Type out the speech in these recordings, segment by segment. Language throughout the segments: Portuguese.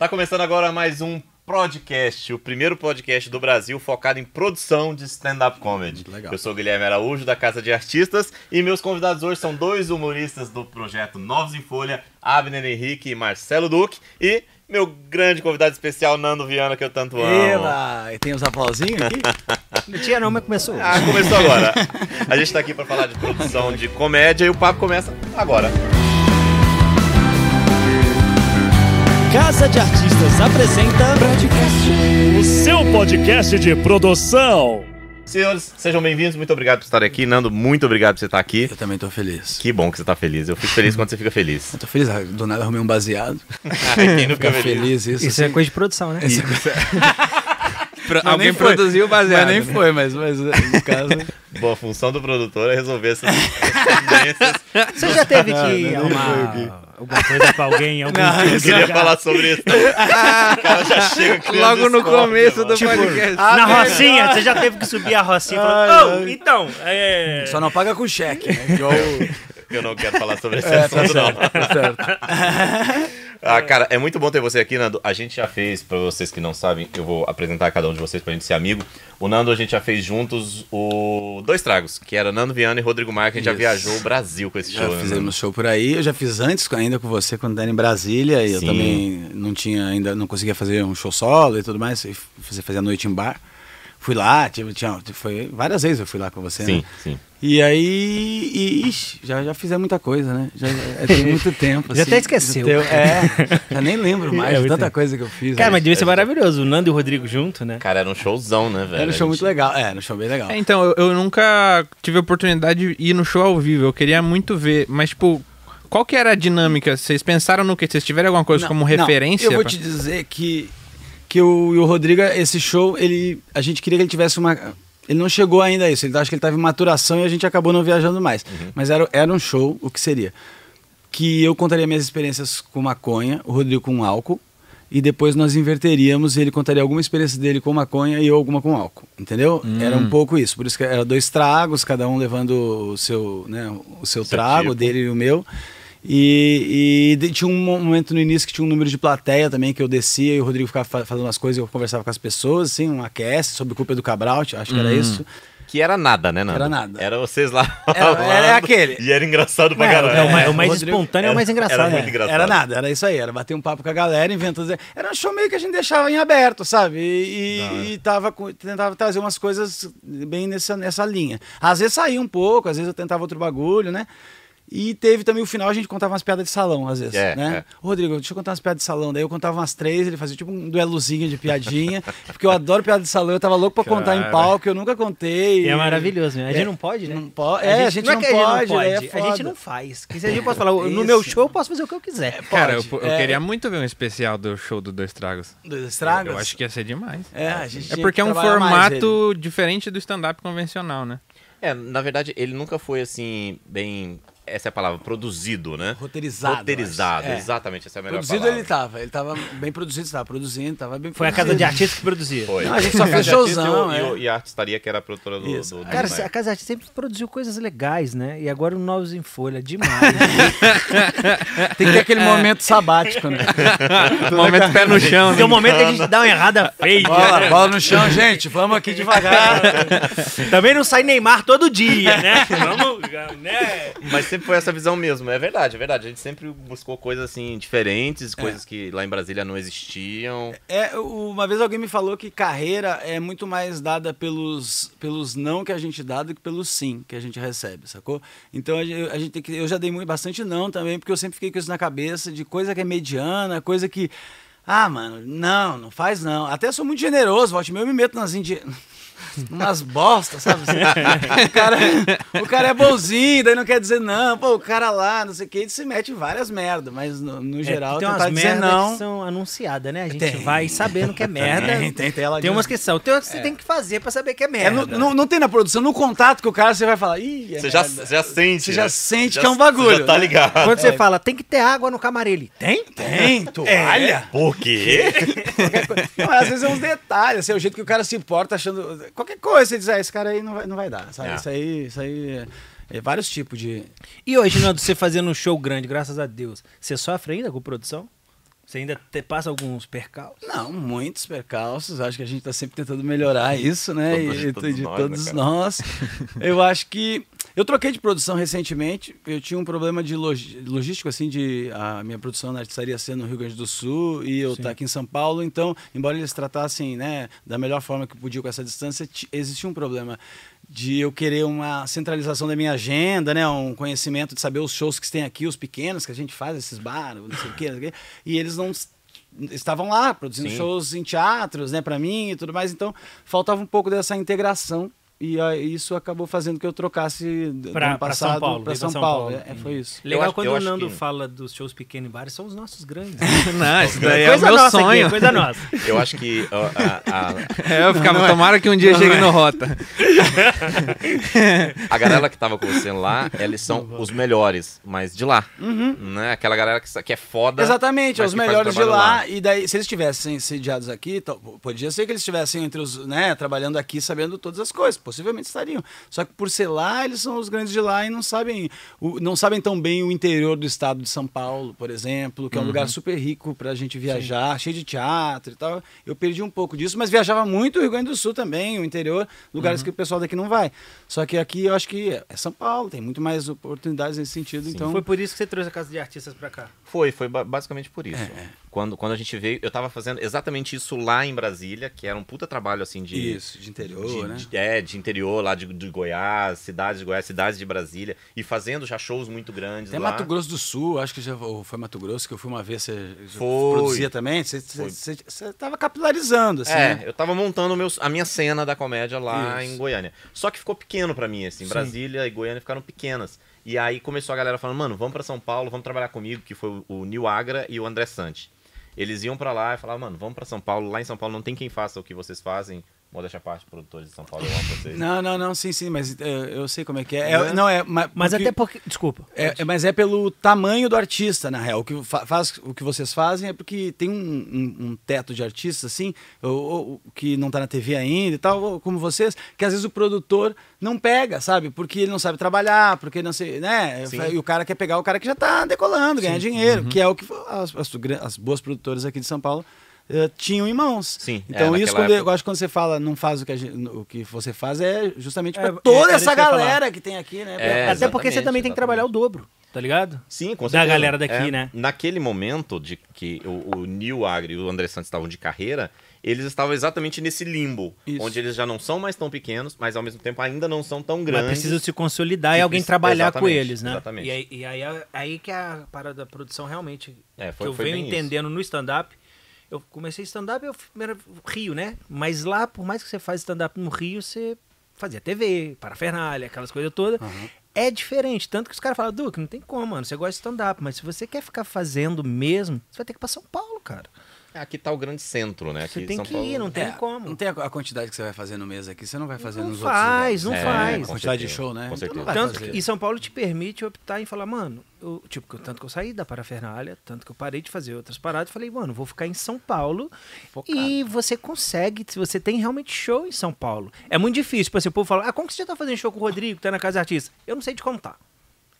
Tá começando agora mais um podcast, o primeiro podcast do Brasil focado em produção de stand-up comedy. Legal. Eu sou o Guilherme Araújo, da Casa de Artistas, e meus convidados hoje são dois humoristas do projeto Novos em Folha, Abner Henrique e Marcelo Duque, e meu grande convidado especial, Nando Viana, que eu tanto amo. Eba! E tem os aplausinhos aqui? Não tinha não, mas começou hoje. Ah, começou agora. A gente tá aqui pra falar de produção de comédia e o papo começa agora. Casa de Artistas apresenta o seu podcast de produção. Senhores, sejam bem-vindos, muito obrigado por estarem aqui. Nando, muito obrigado por você estar aqui. Eu também tô feliz. Que bom que você tá feliz. Eu fico feliz quando você fica feliz. Eu tô feliz, ah, do nada arrumei um baseado. Quem Fica feliz? feliz isso. Isso é assim. coisa de produção, né? Isso. Pro- Mas Alguém nem foi. produziu baseado. Mas nem né? foi, mas, mas no caso. Bom, a função do produtor é resolver essas tendências. Você já teve que não arrumar alguma coisa pra alguém? Algum Não? Eu queria falar sobre isso. O cara já chega Logo no começo mano. do Tipo, podcast. Na rocinha, você já teve que subir a rocinha e falar, oh, ai. então, é... Só não paga com cheque, né? O- Eu não quero falar sobre esse É, tá assunto, não. certo, tá certo. Ah, cara, é muito bom ter você aqui, Nando. A gente já fez, pra vocês que não sabem, eu vou apresentar cada um de vocês pra gente ser amigo. O Nando, a gente já fez juntos o Dois Tragos, que era Nando Viana e Rodrigo Marques. A gente já Isso. viajou o Brasil com esse Já show. né, fizemos Nando? show por aí. Eu já fiz antes ainda com você quando era em Brasília. E eu Sim. também não tinha ainda, não conseguia fazer um show solo e tudo mais. Fazer, a noite em bar. Fui lá, tive, tinha, foi várias vezes eu fui lá com você, Sim, né? sim. E aí, e, ixi, já, já fizemos muita coisa, né? Já, já tem muito tempo. Já assim, até esqueceu. teu- é, já nem lembro mais É, de tanta tempo. coisa que eu fiz. Cara, né? mas devia ser maravilhoso, o Nando e o Rodrigo junto, né? Cara, era um showzão, né, velho? Era um show muito legal. É, era um show bem legal. É, então, eu, eu nunca tive a oportunidade de ir no show ao vivo. Eu queria muito ver, mas, tipo, qual que era a dinâmica? Vocês pensaram no quê? Vocês tiveram alguma coisa Não, como não, referência? eu vou pra- te dizer que, que o, o Rodrigo, esse show, ele, a gente queria que ele tivesse uma. Ele não chegou ainda a isso. Ele acho que ele estava em maturação e a gente acabou não viajando mais. Mas era, era um show, o que seria? Que eu contaria minhas experiências com maconha, o Rodrigo com álcool. E depois nós inverteríamos e ele contaria alguma experiência dele com maconha e eu alguma com álcool. Entendeu? Era um pouco isso. Por isso que era dois tragos, cada um levando o seu, né, o seu Seu trago, tipo. dele e o meu. E, e tinha um momento no início que tinha um número de plateia também que eu descia e o Rodrigo ficava fa- fazendo umas coisas e eu conversava com as pessoas, assim, um aquece sobre culpa do Cabral, acho que era isso. Que era nada, né, Nando? Era nada. Era vocês lá. Era- era aquele. E era engraçado pra É, caralho. é o mais, é o É, mais Rodrigo- espontâneo, é o mais engraçado. era muito né? engraçado. Era nada, era isso aí, era bater um papo com a galera, inventando. Era um show meio que a gente deixava em aberto, sabe? E, e, e tava, tentava trazer umas coisas bem nessa, nessa linha. Às vezes saía um pouco, às vezes eu tentava outro bagulho, né? E teve também o final, a gente contava umas piadas de salão, às vezes, É, né? é. Rodrigo, deixa eu contar umas piadas de salão. Daí eu contava umas três, ele fazia tipo um duelozinho de piadinha, porque eu adoro piada de salão, eu tava louco pra contar em Cara. palco, eu nunca contei. E é maravilhoso, né? A gente É, não pode, né? Não pode. É, a gente não, é pode, não é pode, a gente não faz. Que se a gente pode falar, no meu show eu posso fazer o que eu quiser. Cara, eu, eu É. queria muito ver um especial do show do Dois Tragos. Dos estragos? Eu acho que ia ser demais. É, a gente É porque é um mais formato diferente do stand-up convencional, né? É, na verdade, ele nunca foi assim, bem. Essa é a palavra, produzido, né? Roteirizado. Roteirizado. É. exatamente, essa é a melhor Produzido palavra. ele tava, ele tava bem produzido, estava produzindo, tava bem Foi a casa de produzido. artistas que produzia. Foi. Não, a gente só fez showzão, e, o- é. e, a artistaria que era a produtora do. Isso. do- do Cara, Snyder. a Casa de Artistas sempre produziu coisas legais, né? E agora o Novos em Folha, demais. Tem que ter aquele momento sabático, né? Momento pé no chão, Tem um né? momento que a gente dá uma errada feia. Bola, bola no chão, gente, vamos aqui devagar. Também não sai Neymar todo dia, né? Vamos, né? Mas sempre foi essa visão mesmo, é verdade, é verdade. A gente sempre buscou coisas assim diferentes, coisas que lá em Brasília não existiam. É, uma vez alguém me falou que carreira é muito mais dada pelos, pelos não que a gente dá do que pelos sim que a gente recebe, sacou? Então a gente, a gente tem que. Eu já dei muito, bastante não também, porque eu sempre fiquei com isso na cabeça de coisa que é mediana, coisa que. Ah, mano, não, não faz não. Até sou muito generoso, volte meu, eu me meto nas indi... umas bostas, sabe? Assim, o, cara, o cara é bonzinho, daí não quer dizer não. Pô, o cara lá, não sei o que, ele se mete em várias merdas, mas no, no geral, É, tem umas dizer merdas não. que são anunciadas, né? A gente Tem. vai sabendo que é merda. Tem, tem, tem ela Tem umas que são. Tem umas que você tem que fazer pra saber que é É, merda. não, não, não tem na produção, no contato com o cara, você vai falar, ih, é Você já, merda." você já sente. Você já né? sente Já- que é um bagulho, você Já tá né? ligado. Quando você É. fala, tem que ter água no camarim. Ele, tem? Tem, toalha. Por quê? Não, às vezes é uns detalhes, assim, é o jeito que o cara se importa achando. Qualquer coisa, você diz, ah, esse cara aí não vai, não vai dar, sabe? É. Isso aí, isso aí é, é vários tipos de. E hoje, Nando, você fazendo um show grande, graças a Deus, você sofre ainda com produção? Você ainda te- passa alguns percalços? Não, muitos percalços. Acho que a gente está sempre tentando melhorar isso, né? Todos- e, todos de nós, todos né, nós. Eu acho que. Eu troquei de produção recentemente. Eu tinha um problema de logi- logístico, assim, de a minha produção na artistaria ser no Rio Grande do Sul e eu estar aqui em São Paulo. Então, embora eles tratassem, né, da melhor forma que podiam com essa distância, ti- existia um problema de eu querer uma centralização da minha agenda, né, um conhecimento de saber os shows que tem aqui, os pequenos que a gente faz, esses bar, não sei o quê. E eles não estavam lá produzindo Sim. shows em teatros, né, para mim e tudo mais. Então, faltava um pouco dessa integração e aí, isso acabou fazendo que eu trocasse passado São Paulo, para São, São Paulo. Paulo. É, foi isso. Legal acho- quando o Nando que- fala dos shows pequenos em bares, são os nossos grandes. Não, isso daí é o meu sonho. aqui, coisa nossa. Eu acho que ó, a, a- É, eu ficava, tomara que um dia chegue no Rota. a galera que tava com você lá, eles são os melhores, mas de lá. Né? Aquela galera que, que é foda. Exatamente, os melhores de trabalho lá, E daí, se eles estivessem sediados aqui, podia ser que eles estivessem entre os, né, trabalhando aqui, sabendo todas as coisas. Possivelmente estariam. Só que por ser lá, eles são os grandes de lá e não sabem, o- não sabem tão bem o interior do estado de São Paulo, por exemplo, que é um lugar super rico pra gente viajar, cheio de teatro e tal. Eu perdi um pouco disso, mas viajava muito o Rio Grande do Sul também, o interior, lugares que o pessoal daqui não vai. Só que aqui eu acho que é São Paulo, tem muito mais oportunidades nesse sentido, então Foi por isso que você trouxe a Casa de Artistas pra cá. Foi, foi ba- basicamente por isso. É, é. Quando, quando a gente veio, eu tava fazendo exatamente isso lá em Brasília, que era um puta trabalho assim de. isso, de interior, de, né? de- é, de interior, lá de, de Goiás, cidades de Goiás, cidades de Brasília, e fazendo já shows muito grandes Até lá. Mato Grosso do Sul, acho que já foi Mato Grosso que eu fui uma vez, você Foi. produzia também? Você- Você você- tava capilarizando, assim, É, né? eu tava montando meus, a minha cena da comédia lá Isso. em Goiânia. Só que ficou pequeno pra mim, assim. Brasília e Goiânia ficaram pequenas. E aí começou a galera falando, mano, vamos pra São Paulo, vamos trabalhar comigo, que foi o, o Nil Agra e o André Sante. Eles iam pra lá e falavam, mano, vamos pra São Paulo. Lá em São Paulo não tem quem faça o que vocês fazem. Modéstia à parte, produtores de São Paulo, eu amo vocês. Não, não, não, sim, sim, mas é, eu sei como é que é. Não É- é? não, é, mas, Mas porque- até porque. Desculpa. É, é- mas é pelo tamanho do artista, na real. O que, fa- faz, o que vocês fazem é porque tem um, um- um teto de artistas, assim, ou, ou- que não tá na TV ainda e tal, ou como vocês, que às vezes o produtor não pega, sabe? Porque ele não sabe trabalhar, porque não sei, né? Sim. E o cara quer pegar o cara que já tá decolando, ganhar dinheiro, que é o que as, as, as boas produtoras aqui de São Paulo eh, tinham em mãos. Sim, é, Então isso naquela quando eu, época- eu acho que quando você fala não faz o que, a gente- o que você faz é justamente É, para toda isso essa que galera que tem aqui, né? É, até porque você exatamente, também tem que trabalhar o dobro, tá ligado? Sim, com Da certeza. galera daqui, É, né? Naquele momento de que o, o Nil Agri e o André Santos estavam de carreira, eles estavam exatamente nesse limbo, Isso. onde eles já não são mais tão pequenos, mas ao mesmo tempo ainda não são tão Mas grandes. precisa se consolidar e Que alguém trabalhar com exatamente, eles, né? exatamente. E aí, e aí, aí que é a parada da produção realmente. É, foi- que eu foi venho bem isso. entendendo no stand-up. Eu comecei stand-up, eu primeiro Rio, né? Mas lá, por mais que você faz stand-up no Rio, você fazia TV, parafernália, aquelas coisas todas. É diferente, tanto que os caras falam, Duque, não tem como, mano. Você gosta de stand-up, mas se você quer ficar fazendo mesmo, você vai ter que ir pra São Paulo, cara. Aqui tá o grande centro, né? Você Aqui tem São que Paulo- ir, não tem É, como. Não tem a, quantidade que você vai fazer no mês aqui, você não vai fazer Não nos faz, outros não lugares. É, faz. quantidade de certeza, show, né? Com Então certeza. não vai Tanto que, e São Paulo te permite optar em falar, mano, eu, tipo, tanto que eu saí da parafernália, tanto que eu parei de fazer outras paradas, falei, mano, vou ficar em São Paulo Focado. e você consegue, se você tem realmente show em São Paulo. É muito difícil, tipo assim, o povo fala, ah, como que você já tá fazendo show com o Rodrigo, que tá na Casa Artista? Eu não sei te contar.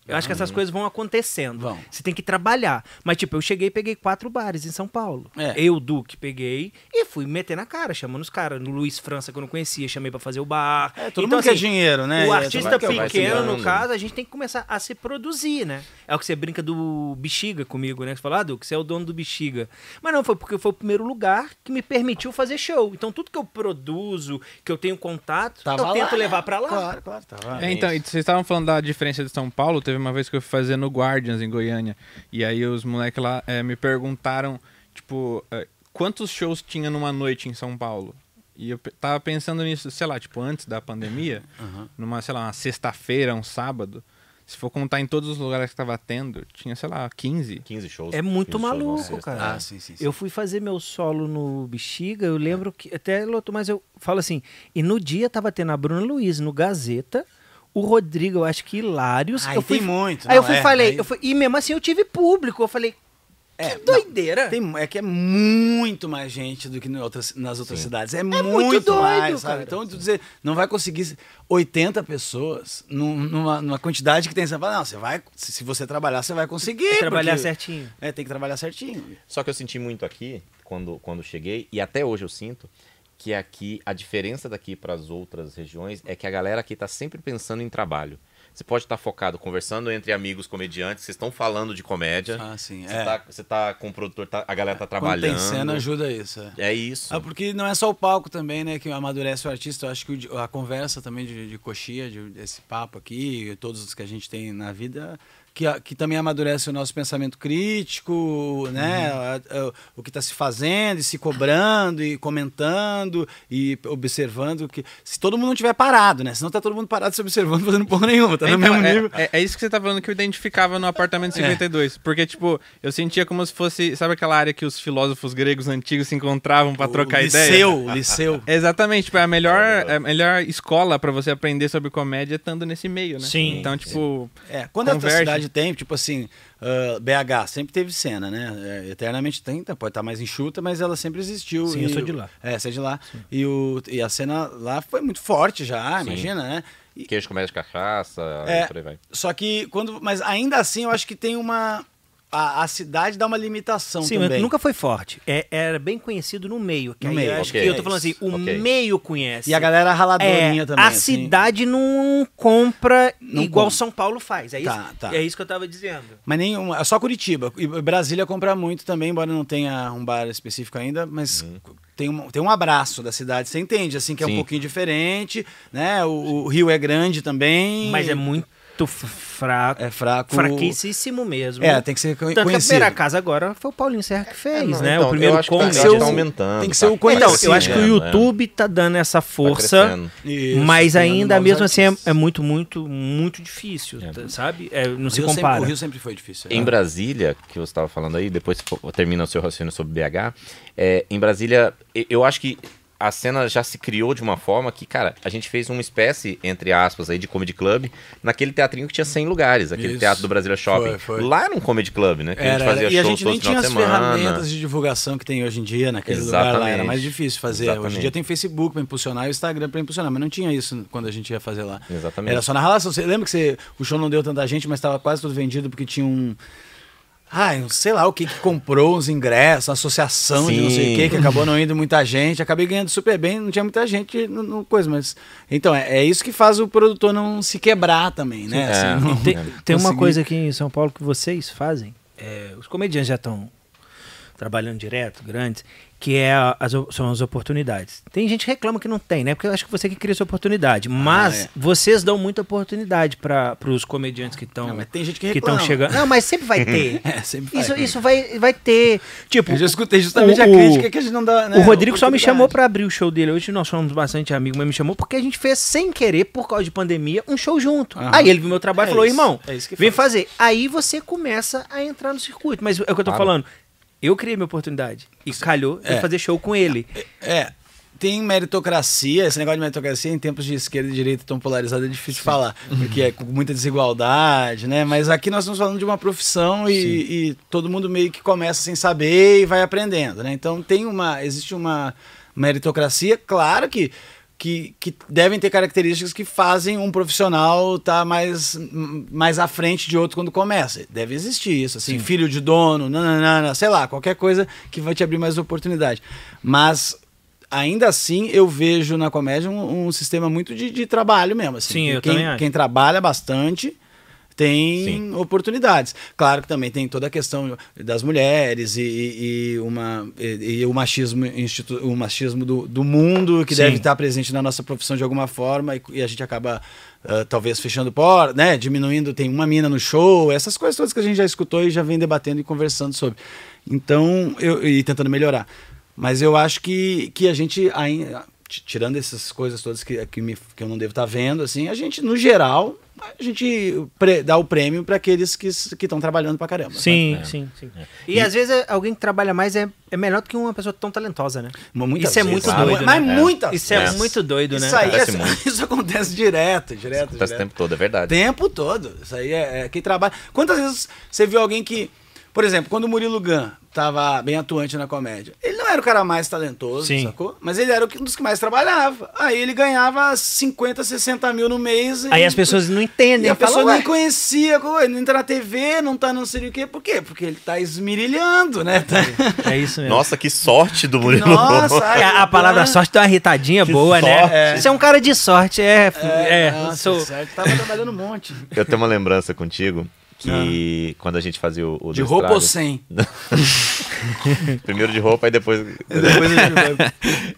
Eu acho que essas coisas vão acontecendo. Vão. Você tem que trabalhar. Mas, tipo, eu cheguei e peguei quatro bares em São Paulo. É. Eu, Duque, peguei e fui meter na cara, chamando os caras. No Luiz França, que eu não conhecia, chamei pra fazer o bar. É, todo Então, mundo quer assim, dinheiro, né? O é, artista se pequeno, no caso, a gente tem que começar a se produzir, né? É o que você brinca do Bexiga comigo, né? Você fala, ah, Duque, você é o dono do Bexiga. Mas não, foi porque foi o primeiro lugar que me permitiu fazer show. Então, tudo que eu produzo, que eu tenho contato, Tava eu lá, tento né? levar pra lá. Claro, claro, tava. É, então, e vocês estavam falando da diferença de São Paulo. Teve uma vez que eu fui fazer no Guardians, em Goiânia. E aí os moleques lá eh, me perguntaram, tipo, eh, quantos shows tinha numa noite em São Paulo? E eu tava pensando nisso, sei lá, tipo, antes da pandemia, numa, sei lá, uma sexta-feira, um sábado. Se for contar em todos os lugares que tava tendo, tinha, sei lá, 15. 15 shows. É muito 15 shows na maluco, sexta. cara. Ah, sim, sim, sim. Eu fui fazer meu solo no Bexiga, eu lembro que. Até lotou, mas eu falo assim. E no dia tava tendo a Bruna Luiz no Gazeta, o Rodrigo, eu acho que Hilários. Aí eu fui, tem muito, Aí eu não, fui é, falei, aí- eu fui, e mesmo assim eu tive público. Eu falei. É, Que doideira. Tem, é que é muito mais gente do que outras- nas outras cidades. É, muito, muito doido, mais, sabe? cara. Então, tu dizer, não vai conseguir 80 pessoas num- numa, numa quantidade que tem. Você fala, não, você vai, se, você trabalhar, você vai conseguir. Trabalhar porque- certinho. É, tem que trabalhar certinho. Só que eu senti muito aqui, quando, quando cheguei, e até hoje eu sinto, que aqui, a diferença daqui para as outras regiões é que a galera aqui tá sempre pensando em trabalho. Você pode estar focado, conversando entre amigos comediantes, vocês estão falando de comédia. Ah, sim, Você, é. tá, você tá com o produtor, tá- a galera tá Quando trabalhando. tem cena, ajuda isso. É. É isso. Ah, porque não é só o palco também, né, que amadurece o artista. Eu acho que a conversa também de, de coxia, de, desse papo aqui, todos os que a gente tem na vida, que, que também amadurece o nosso pensamento crítico, né, a- o que está se fazendo, e se cobrando, e comentando, e observando. que Se todo mundo não tiver parado, né, senão tá todo mundo parado se observando, fazendo porra nenhuma, tá no Então, mesmo é, nível. é- é isso que você tá falando que eu identificava no apartamento 52. Porque, tipo, eu sentia como se fosse. Sabe aquela área que os filósofos gregos antigos se encontravam pra trocar o ideia? liceu, o liceu. Exatamente, tipo, é a melhor, é a melhor escola pra você aprender sobre comédia estando nesse meio, né? Sim. Então, tipo, É, quando a tua Converge. Cidade tem, tipo assim, ah, BH sempre teve cena, né? É, eternamente tem, tá, pode estar mais enxuta, mas ela sempre existiu. Sim, e eu sou de lá. É, você é de lá. E, o, e a cena lá foi muito forte já, imagina, né? E- Queijo, comédia, cachaça, É. e por aí vai. só que quando. Mas ainda assim eu acho que tem uma. A, a cidade dá uma limitação Sim, mas também. nunca foi forte. É- era bem conhecido no meio. Que No aí meio, eu acho ok. que eu tô falando assim, o Ok. meio conhece. E a galera raladorinha é, também. A assim. cidade não compra Não igual compra. São Paulo faz. É isso, Tá, tá. é isso que eu tava dizendo. Mas nenhuma. é Só Curitiba. E Brasília compra muito também, embora não tenha um bar específico ainda, mas tem, um, tem um abraço da cidade. Você entende, assim, que é um Sim. pouquinho diferente, né? O, o Rio é grande também. Mas é muito fraco. É fraco. Fraquíssimo mesmo. É, tem que ser co- Tanto que a conhecido. primeira casa agora foi o Paulinho Serra que fez, É, não, né? então, o primeiro eu acho que com tá- tá aumentando. tem que ser o tá conhecido. Então, eu acho que o é. YouTube tá dando essa força, crescendo. Isso, mas ainda mesmo assim é, é muito, muito, muito difícil, É. tá- sabe? É, não O se Rio sempre- compara. o Rio sempre foi difícil. Em é. Brasília, que você estava falando aí, depois termina o seu raciocínio sobre BH, é, em Brasília, eu acho que a cena já se criou de uma forma que, cara, a gente fez uma espécie, entre aspas, aí, de comedy club, naquele teatrinho que tinha 100 lugares, aquele Isso. teatro do Brasília Shopping. Foi, foi. Lá era um comedy club, né? Que a Era, gente fazia era. E a gente nem tinha as semana. ferramentas de divulgação que tem hoje em dia naquele lugar lá. Era Exatamente. mais difícil fazer. Hoje em Exatamente. dia tem Facebook para impulsionar e o Instagram para impulsionar, mas não tinha isso quando a gente ia fazer lá. Exatamente. Era só na relação. Você lembra que você, o show não deu tanta gente, mas estava quase tudo vendido porque tinha um. Ai, sei lá o que, que comprou os ingressos, uma associação de não sei o Sim. que, que acabou não indo muita gente. Acabei ganhando super bem, não tinha muita gente no, no coisa, mas. Então, é, é isso que faz o produtor não se quebrar também, né? É. Assim, não- Tem, tem uma coisa aqui em São Paulo que vocês fazem, é, os comediantes já estão trabalhando direto, grandes, que é as, são as oportunidades. Tem gente que reclama que não tem, né? Porque eu acho que você que cria essa oportunidade. Mas é. vocês dão muita oportunidade para os comediantes que estão Não, mas tem gente que reclama. chegando. Não, mas sempre vai ter. É, sempre vai. Isso, isso vai, vai ter. Tipo, Eu já escutei justamente o- a crítica que a gente não dá. né, o Rodrigo só me chamou pra abrir o show dele. Hoje nós somos bastante amigos, mas me chamou porque a gente fez sem querer, por causa de pandemia, um show junto. Aham. Aí ele viu meu trabalho e É falou: isso, irmão, é isso que vem faz. fazer. Aí você começa a entrar no circuito. Mas é o que eu tô Claro. falando. Eu criei minha oportunidade. E calhou É. eu fazer show com ele. É. Tem meritocracia, esse negócio de meritocracia em tempos de esquerda e direita tão polarizado é difícil de falar, porque é com muita desigualdade, né? Mas aqui nós estamos falando de uma profissão e, e todo mundo meio que começa sem saber e vai aprendendo, né? Então tem uma, existe uma meritocracia, claro que que, que devem ter características que fazem um profissional estar mais, mais à frente de outro quando começa. Deve existir isso, assim, filho de dono, nananana, sei lá, qualquer coisa que vai te abrir mais oportunidade. Mas ainda assim eu vejo na comédia um, um sistema muito de, de trabalho mesmo. Assim, Sim, eu quem, também acho. quem trabalha bastante tem Sim. oportunidades. Claro que também tem toda a questão das mulheres e, e- e uma, e, e o machismo, institu- o machismo do, do mundo que Sim. deve estar presente na nossa profissão de alguma forma e, a gente acaba ah, talvez fechando porta, né? Diminuindo, tem uma mina no show, essas coisas todas que a gente já escutou e já vem debatendo e conversando sobre. Então, eu, e tentando melhorar. Mas eu acho que, que a gente ainda. Tirando essas coisas todas que, que, me- que eu não devo estar vendo, assim, a gente, no geral, a gente pre- dá o prêmio para aqueles que estão trabalhando pra caramba. Sim, É. sim, sim. E, às vezes é- alguém que trabalha mais é, é melhor do que uma pessoa tão talentosa, né? Isso é muito claro. doido, Mas né? muitas Isso é muito doido, né? Isso aí, Acontece isso, muito. isso acontece direto, direto, Acontece o tempo todo, é verdade. tempo todo. Isso aí é, é quem trabalha. Quantas vezes você viu alguém que Por exemplo, quando o Murilo Gun tava bem atuante na comédia, ele não era o cara mais talentoso, Sim. sacou? Mas ele era um dos que mais trabalhava. Aí ele ganhava 50, 60 mil no mês. Aí e- as pessoas não E entendem. a falam, pessoa "Ué, nem conhecia, co- não entra na TV, não tá não sei o quê. Por quê? Porque ele tá esmirilhando, né? Tá- É isso mesmo. Nossa, que sorte do Murilo. Nossa, ai, É, a palavra sorte dá uma irritadinha boa, né? sorte. Você é um cara de sorte, é. É, nossa, sou. certo. Tava trabalhando um monte. Eu tenho uma lembrança contigo que quando a gente fazia o, o De roupa ou sem? Primeiro de roupa e depois. Depois a gente vai-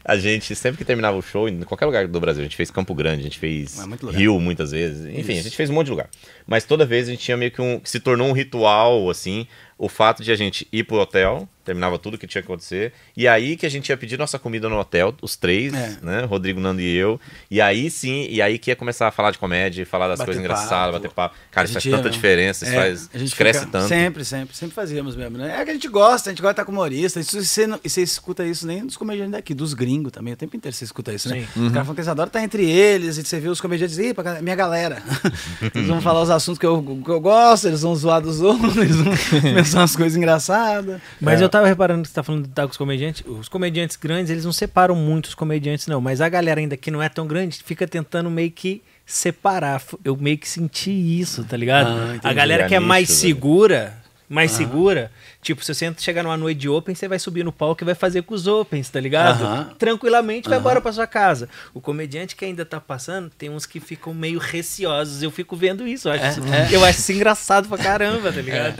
A gente, sempre que terminava o show, em qualquer lugar do Brasil, a gente fez Campo Grande, a gente fez É muito. Rio muitas vezes, enfim, a gente fez um monte de lugar. Mas toda vez a gente tinha meio que um. se tornou um ritual, assim, o fato de a gente ir pro hotel, terminava tudo que tinha que acontecer, e aí que a gente ia pedir nossa comida no hotel, os três, É. né? Rodrigo, Nando e eu. E aí sim, e aí que ia começar a falar de comédia, falar das Bater coisas engraçadas, bater papo. Cara, isso faz tanta ia- diferença, isso É, faz. a gente cresce fica- tanto. Sempre, sempre, sempre fazíamos mesmo, né? É que a gente gosta, a gente gosta de estar com humorista. Isso você, não, e você escuta isso nem dos comediantes daqui, dos gringos também. O tempo inteiro você escuta isso, né? Sim. Os caras falam que eles adoram estar entre eles, e você vê os comediantes e pra minha galera. eles vão falar os assuntos que eu, que eu gosto, eles vão zoar dos outros, eles vão pensar umas coisas engraçadas. Mas É. eu tava reparando que você tá falando de estar com os comediantes. Os comediantes grandes, eles não separam muito os comediantes, não. Mas a galera ainda que não é tão grande fica tentando meio que separar. Eu meio que senti isso, tá ligado? Ah, a galera que é Nichos, mais segura, mais segura, tipo, se você chegar numa noite de open, você vai subir no palco e vai fazer com os opens, tá ligado? Aham. Tranquilamente vai embora pra sua casa. O comediante que ainda tá passando, tem uns que ficam meio receosos. Eu fico vendo isso. Eu acho, isso, eu acho isso engraçado pra caramba, tá ligado?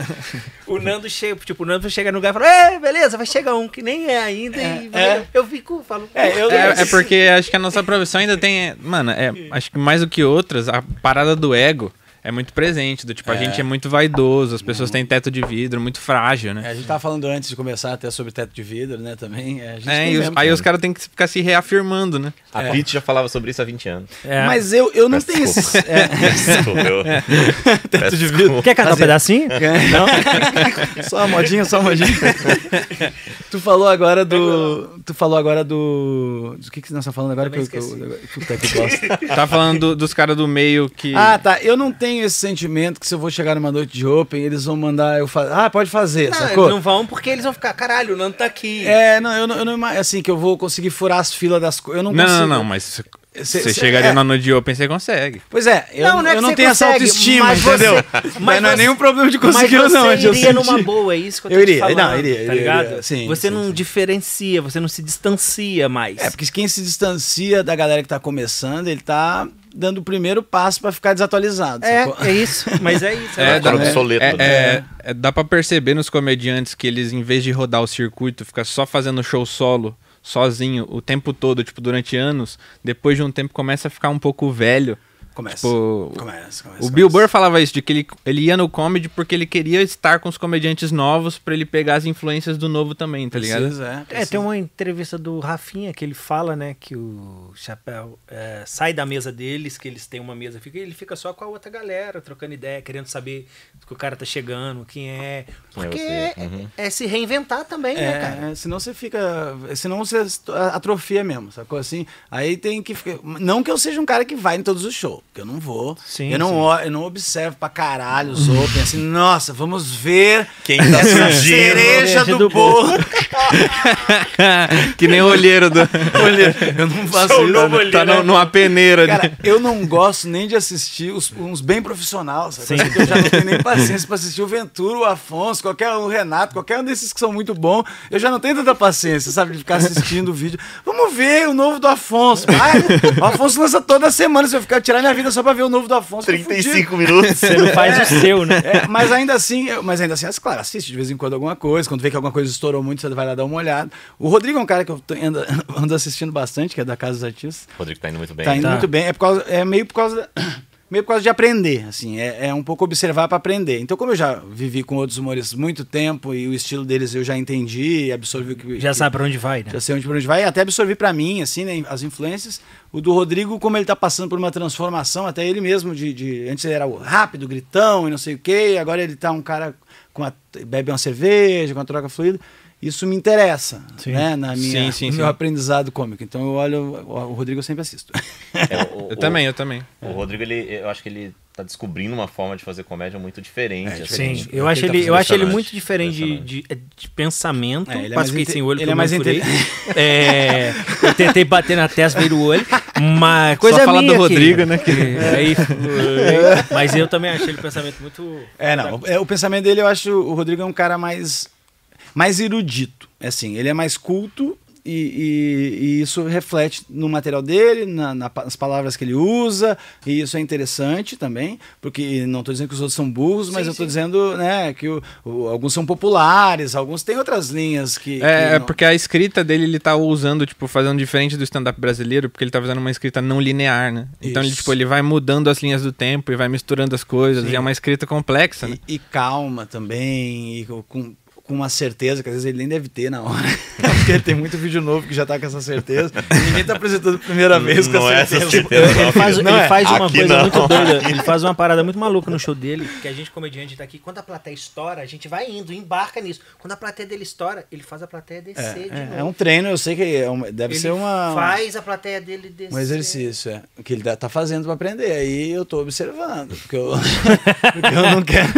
O Nando chega, tipo, o Nando chega no lugar e fala, é, beleza, vai chegar um que nem é ainda. e vai- é. Eu fico, falo, É, eu- É, é porque acho que a nossa profissão ainda tem. Mano, é, acho que mais do que outras, a parada do ego é muito presente. Do tipo, a gente é muito vaidoso, as pessoas têm teto de vidro, muito frágil, É, né? a gente tava falando antes de começar até sobre teto de vidro, né? Também. É, a gente É, e os- aí os caras têm que ficar se reafirmando, né? A Pete já falava sobre isso há 20 anos. é. Mas eu, eu não tenho esse. É, Desculpa, eu- Peço de desculpa. Quer cantar um pedacinho? Não? só uma modinha, só uma modinha. tu falou agora do. Tu falou agora do. Do que, que nós estamos falando agora? Também que eu, que eu- puta que bosta. Tá falando do- dos caras do meio que. Ah, tá. Eu não tenho esse sentimento que se eu vou chegar numa noite de Open, eles vão mandar eu fazer. Ah, pode fazer, Não, sacou? eles não vão porque eles vão ficar, caralho, o Nando tá aqui. É, não, eu não, eu não assim, que eu vou conseguir furar as filas das coisas. Eu não Não, consigo. não, não, mas você cê- chegaria é. na noite de Open, você consegue. Pois é, eu Não, não, é eu que não você tenho essa consegue, autoestima, mas entendeu? você- Mas, mas não é você- nenhum problema de Mas conseguir ou você não. é de eu iria numa boa, é isso que eu tô Eu te iria, falando, não, iria, tá iria, ligado? iria. Sim, você sim, não sim. diferencia, você não se distancia mais. É, porque quem se distancia da galera que tá começando, ele tá dando o primeiro passo pra ficar desatualizado. É, sacou? é isso, mas é isso. É, é dá, Agora obsoleto, é- né? é- é- dá pra perceber nos comediantes que eles, em vez de rodar o circuito, ficar só fazendo show solo, sozinho, o tempo todo, tipo, durante anos, depois de um tempo começa a ficar um pouco velho. Começa. Tipo, começa, começa. O começa. Bill Burr falava isso, de que ele, ele ia no comedy porque ele queria estar com os comediantes novos pra ele pegar as influências do novo também, tá ligado? É, É, tem uma entrevista do Rafinha que ele fala, né, que o Chapéu é, sai da mesa deles, que eles têm uma mesa, fica, ele fica só com a outra galera, trocando ideia, querendo saber que o cara tá chegando, quem é. Porque você. é, Uhum. é se reinventar também, né, cara? É, senão você fica. Senão você atrofia mesmo, sacou assim? Aí tem que ficar. Não que eu seja um cara que vai em todos os shows, porque eu não vou. Sim, eu, não, sim. eu não observo pra caralho os open, assim, nossa, vamos ver Quem tá essa surgindo? cereja Cereja do, do bolo. que nem o olheiro do. Olha, eu não faço Sou isso. novo né? olheiro. tá no- numa peneira. Cara, né? eu não gosto nem de assistir os, uns bem profissionais. sabe? Sim. Eu já não tenho nem paciência pra assistir o Ventura, o Afonso, qualquer um, o Renato, qualquer um desses que são muito bons. Eu já não tenho tanta paciência, sabe, de ficar assistindo o vídeo. Vamos ver o novo do Afonso. Ai, o Afonso lança toda semana. Se eu ficar tirar minha vida só pra ver o novo do Afonso. tô fudido. 35 minutos. Você não faz o seu, né? É, mas ainda assim, mas ainda assim, as- claro, assiste de vez em quando alguma coisa. Quando vê que alguma coisa estourou muito, você vai lá dar uma olhada. O Rodrigo é um cara que eu tô- ando, ando assistindo bastante, que é da Casa dos Artistas. O Rodrigo tá indo muito bem. Tá indo Tá. muito bem. É, por causa, é meio por causa. Meio por causa de aprender, assim, é, é um pouco observar para aprender. Então, como eu já vivi com outros humoristas muito tempo e o estilo deles eu já entendi, absorvi o que Já sabe pra onde vai, né? já sei onde, pra onde vai, e até absorvi para mim, assim, né, as influências. O do Rodrigo, como ele tá passando por uma transformação, até ele mesmo, de, de- antes ele era o rápido, gritão e não sei o quê, agora ele tá um cara com a, bebe uma cerveja, com a troca fluida. Isso me interessa, Sim. né, na minha, Sim, sim, no sim. meu aprendizado cômico. Então eu olho, o, o Rodrigo eu sempre assisto. É, o- Eu o- também, eu também. O Rodrigo, ele, eu acho que ele tá descobrindo uma forma de fazer comédia muito diferente. É, assim. Sim, eu acho Ele tá eu acho ele muito diferente de, de, de pensamento. É, ele é Quase fiquei sem olho, ele é eu mais inte- É, eu tentei bater na testa, veio o olho. Mas coisa falar minha do aqui. Rodrigo, né, que- É, aí, mas eu também achei ele pensamento muito. É, não. é, O pensamento dele, eu acho o Rodrigo é um cara mais, mais erudito. Assim, ele é mais culto e, e- e isso reflete no material dele, na- na nas palavras que ele usa, e isso é interessante também, porque não estou dizendo que os outros são burros, mas Sim, eu estou sim. dizendo né, que o- o- alguns são populares, alguns têm outras linhas que. que É, é não- porque a escrita dele ele tá usando, tipo, fazendo diferente do stand-up brasileiro, porque ele tá fazendo uma escrita não linear, né? Então ele, tipo, ele vai mudando as linhas do tempo e vai misturando as coisas, e é uma escrita complexa, né? E, e calma também, e com, com uma certeza que às vezes ele nem deve ter na hora. Porque tem muito vídeo novo que já tá com essa certeza. Ninguém tá apresentando a primeira vez com Não a é essa certeza. certeza, não, Ele faz, filho. ele é. faz uma Aqui coisa não. muito doida. Ele faz uma parada muito maluca no show dele. Que a gente, comediante, tá aqui. Quando a plateia estoura, a gente vai indo, embarca nisso. Quando a plateia dele estoura, ele faz a plateia descer de É, novo. é um treino, eu sei que é uma- deve ele ser uma, faz a plateia dele descer. um exercício, é. O que ele tá fazendo pra aprender. Aí eu tô observando. Porque eu, porque eu não quero.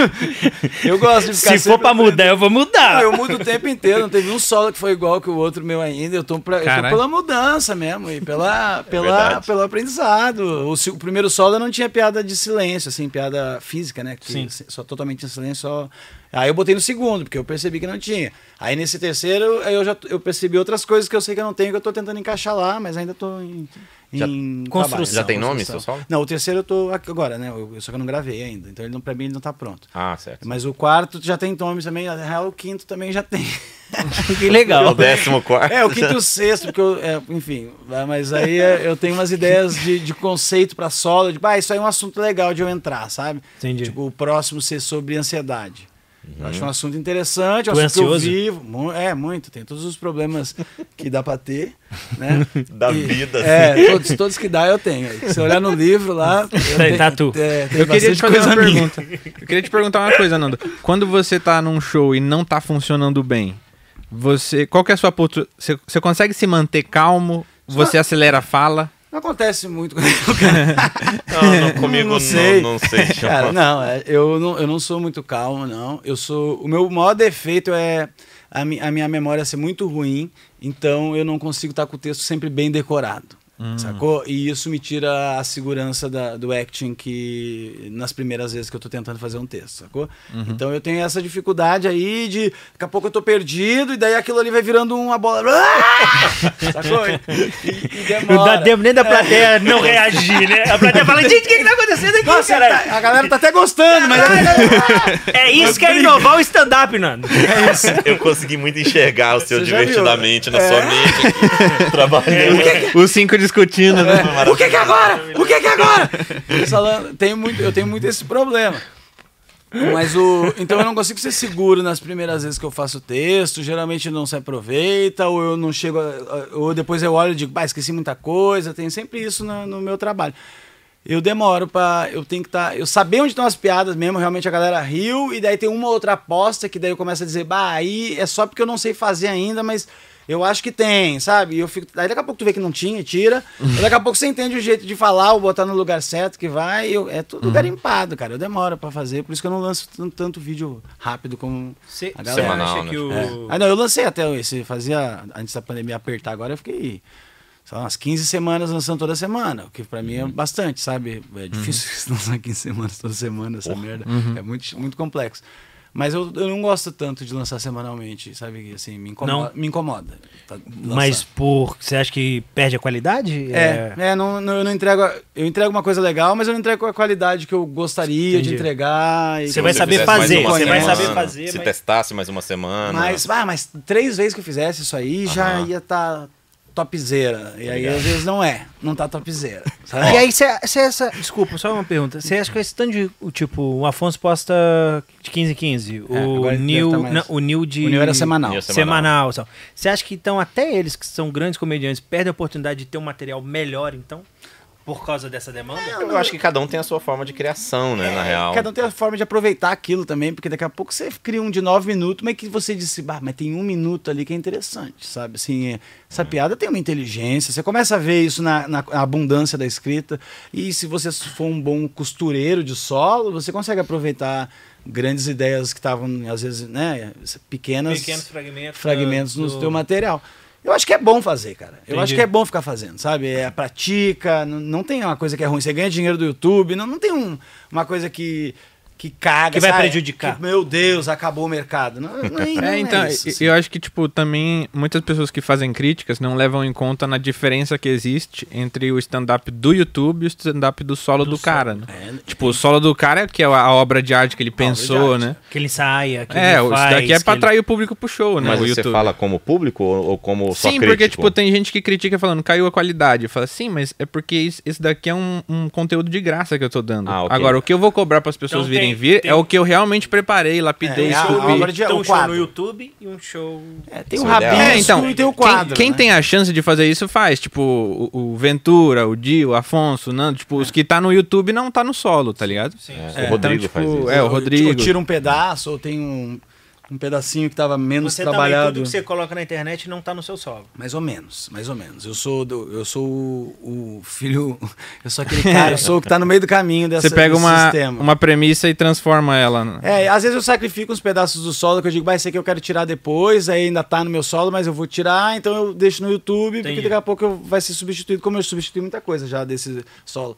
Eu gosto de ficar Se for pra mudar, eu vou mudar. Não, eu mudo o tempo inteiro, não teve um solo que foi igual que o outro meu ainda. Eu tô, pra, eu tô pela mudança mesmo e pela, pela, verdade. pelo aprendizado. O, o primeiro solo eu não tinha piada de silêncio, assim, piada física, né? Que Sim. Só totalmente em silêncio, só. Aí eu botei no segundo, porque eu percebi que não tinha. Aí nesse terceiro, eu já eu percebi outras coisas que eu sei que eu não tenho, que eu tô tentando encaixar lá, mas ainda tô em. Já- em Construção. Já tem nome, construção. seu solo? Não, o terceiro eu tô aqui agora, né? Eu, só que eu não gravei ainda. Então ele não, pra mim ele não tá pronto. Ah, certo. Mas o quarto já tem nome também, na real o quinto também já tem. Que É o legal. décimo quarto. É, o quinto e o sexto, porque eu, é, enfim, mas aí é, eu tenho umas ideias de, de conceito pra solo, de, ah, isso aí é um assunto legal de eu entrar, sabe? Entendi. Tipo, o próximo ser sobre ansiedade. Eu acho um assunto interessante, um Tu é assunto que eu ansioso? vivo. É, muito, tem todos os problemas que dá pra ter, né? Da E- vida, assim. É, todos, todos que dá eu tenho. Se você olhar no livro lá. eu tenho- Tá tu. é, tem Eu queria te fazer uma minha. pergunta. Eu queria te perguntar uma coisa, Nando. Quando você tá num show e não tá funcionando bem, você. Qual que é a sua postura? Você, você consegue se manter calmo? Você acelera a fala? Não acontece muito. Não, não, comigo Não não, sei. não, sei. Cara, não, é, eu não, eu não sou muito calmo, não. Eu sou. O meu maior defeito é a, mi- a minha memória ser muito ruim, então eu não consigo estar com o texto sempre bem decorado. Sacou? E isso me tira a segurança da- do acting que nas primeiras vezes que eu tô tentando fazer um texto, sacou? Então eu tenho essa dificuldade aí de daqui a pouco eu tô perdido e daí aquilo ali vai virando uma bola. sacou? E, e demora. Não dá tempo nem da plateia não reagir, né? A plateia fala, gente, o que, que tá acontecendo aqui, Nossa, caralho? tá- a galera tá até gostando, mas. É isso que é inovar o stand-up, Nando. É isso. Eu consegui muito enxergar o seu Você viu, divertidamente na É. sua mente aqui, trabalhando. Os cinco discutindo, né? O que que é agora? O que que é agora? Falando, tem muito, eu tenho muito esse problema. Mas o. Então eu não consigo ser seguro nas primeiras vezes que eu faço texto. Geralmente não se aproveita, ou eu não chego. a- Ou depois eu olho e digo, bah, esqueci muita coisa. Tem sempre isso no, no meu trabalho. Eu demoro pra. Eu tenho que estar. eu saber onde estão as piadas mesmo, realmente a galera riu, e daí tem uma outra aposta que daí eu começo a dizer, bah, aí é só porque eu não sei fazer ainda, mas eu acho que tem, sabe? E eu fico. Aí daqui a pouco tu vê que não tinha, tira. Daqui a pouco você entende o jeito de falar, ou botar no lugar certo que vai. eu- é tudo garimpado, cara. Eu demoro pra fazer, por isso que eu não lanço tanto, tanto vídeo rápido como Você a galera. Semanal, acha né? que o... É. Ah, não, eu lancei até esse, fazia, antes da pandemia apertar, agora eu fiquei, lá, umas 15 semanas lançando toda semana, o que pra mim é bastante, sabe? É difícil lançar 15 semanas toda semana, essa merda, é muito, muito complexo. Mas eu, eu não gosto tanto de lançar semanalmente, sabe? Assim, me incomoda. Me incomoda tá. Mas por... Você acha que perde a qualidade? É, é não, não- eu não entrego. Eu entrego uma coisa legal, mas eu não entrego a qualidade que eu gostaria Entendi. de entregar. e Você vai saber fazer, você vai saber fazer, Se mas- testasse mais uma semana. Mas, ah, mas três vezes que eu fizesse isso aí, já ia estar topzera. E aí, Obrigado. às vezes, não é. Não tá topzera. sabe? E aí, você essa. Desculpa, só uma pergunta. Você acha que esse tanto de. Tipo, o Afonso posta de 15 em 15. É, o Nil. deve tá não, o Nil de. O Nil era semanal. Nil Semanal. só. Você acha que então até eles que são grandes comediantes perdem a oportunidade de ter um material melhor, então? Por causa dessa demanda? Eu acho que cada um tem a sua forma de criação, né, na real. Cada um tem a forma de aproveitar aquilo também, porque daqui a pouco você cria um de nove minutos, mas que você disse, bah, mas tem um minuto ali que é interessante, sabe? Assim, é- essa piada tem uma inteligência, você começa a ver isso na, na abundância da escrita, e se você for um bom costureiro de solo, você consegue aproveitar grandes ideias que estavam, às vezes, né, pequenas Pequenos fragmentos. fragmentos no do- teu material. Eu acho que é bom fazer, cara. Eu Entendi. acho que é bom ficar fazendo, sabe? É pratica, não, não tem uma coisa que é ruim. Você ganha dinheiro do YouTube, não, não tem um- uma coisa que, que caga. Que vai sabe? prejudicar. Que, meu Deus, acabou o mercado. Não, não, é- não É, então, é isso, assim. eu acho que, tipo, também muitas pessoas que fazem críticas não levam em conta na diferença que existe entre o stand-up do YouTube e o stand-up do solo do, cara, né? É, Tipo, o solo do cara é que é a obra de arte que ele pensou, né? Que ele ensaia, que É, ele isso faz, daqui é pra ele- atrair o público pro show, né? Mas o você YouTube. fala como público ou, como só Sim, crítico? porque, tipo, tem gente que critica falando, caiu a qualidade. Fala, sim, mas é porque isso- esse daqui é um, um conteúdo de graça que eu tô dando. Ah, ok. Agora, o que eu vou cobrar pras pessoas Então, virem tem- vir tem- é o que eu realmente preparei, lapidei, É, esculpi. Então, o um show no YouTube e um show... É, tem o é ideal. rabisco É, então, e tem o quem- quadro. quem, né? tem a chance de fazer isso faz. Tipo, o, o Ventura, o Dio, o Afonso, o Nando. Tipo, os que tá no YouTube não tá no solo, tá ligado? Sim. É, o Rodrigo então, faz tipo, isso. É, o Rodrigo. Ou tira um pedaço, ou tem um, um pedacinho que tava menos Você também, trabalhado. tudo que você coloca na internet não tá no seu solo. Mais ou menos, mais ou menos. Eu sou, do, eu sou o, o filho. Eu sou aquele cara, eu sou o que tá no meio do caminho dessa, Você pega uma, sistema. uma premissa e transforma ela. né? É, às vezes eu sacrifico uns pedaços do solo que eu digo, vai ser que eu quero tirar depois, aí ainda tá no meu solo, mas eu vou tirar, então eu deixo no YouTube, Entendi. porque daqui a pouco eu, vai ser substituído, como eu substituí muita coisa já desse solo.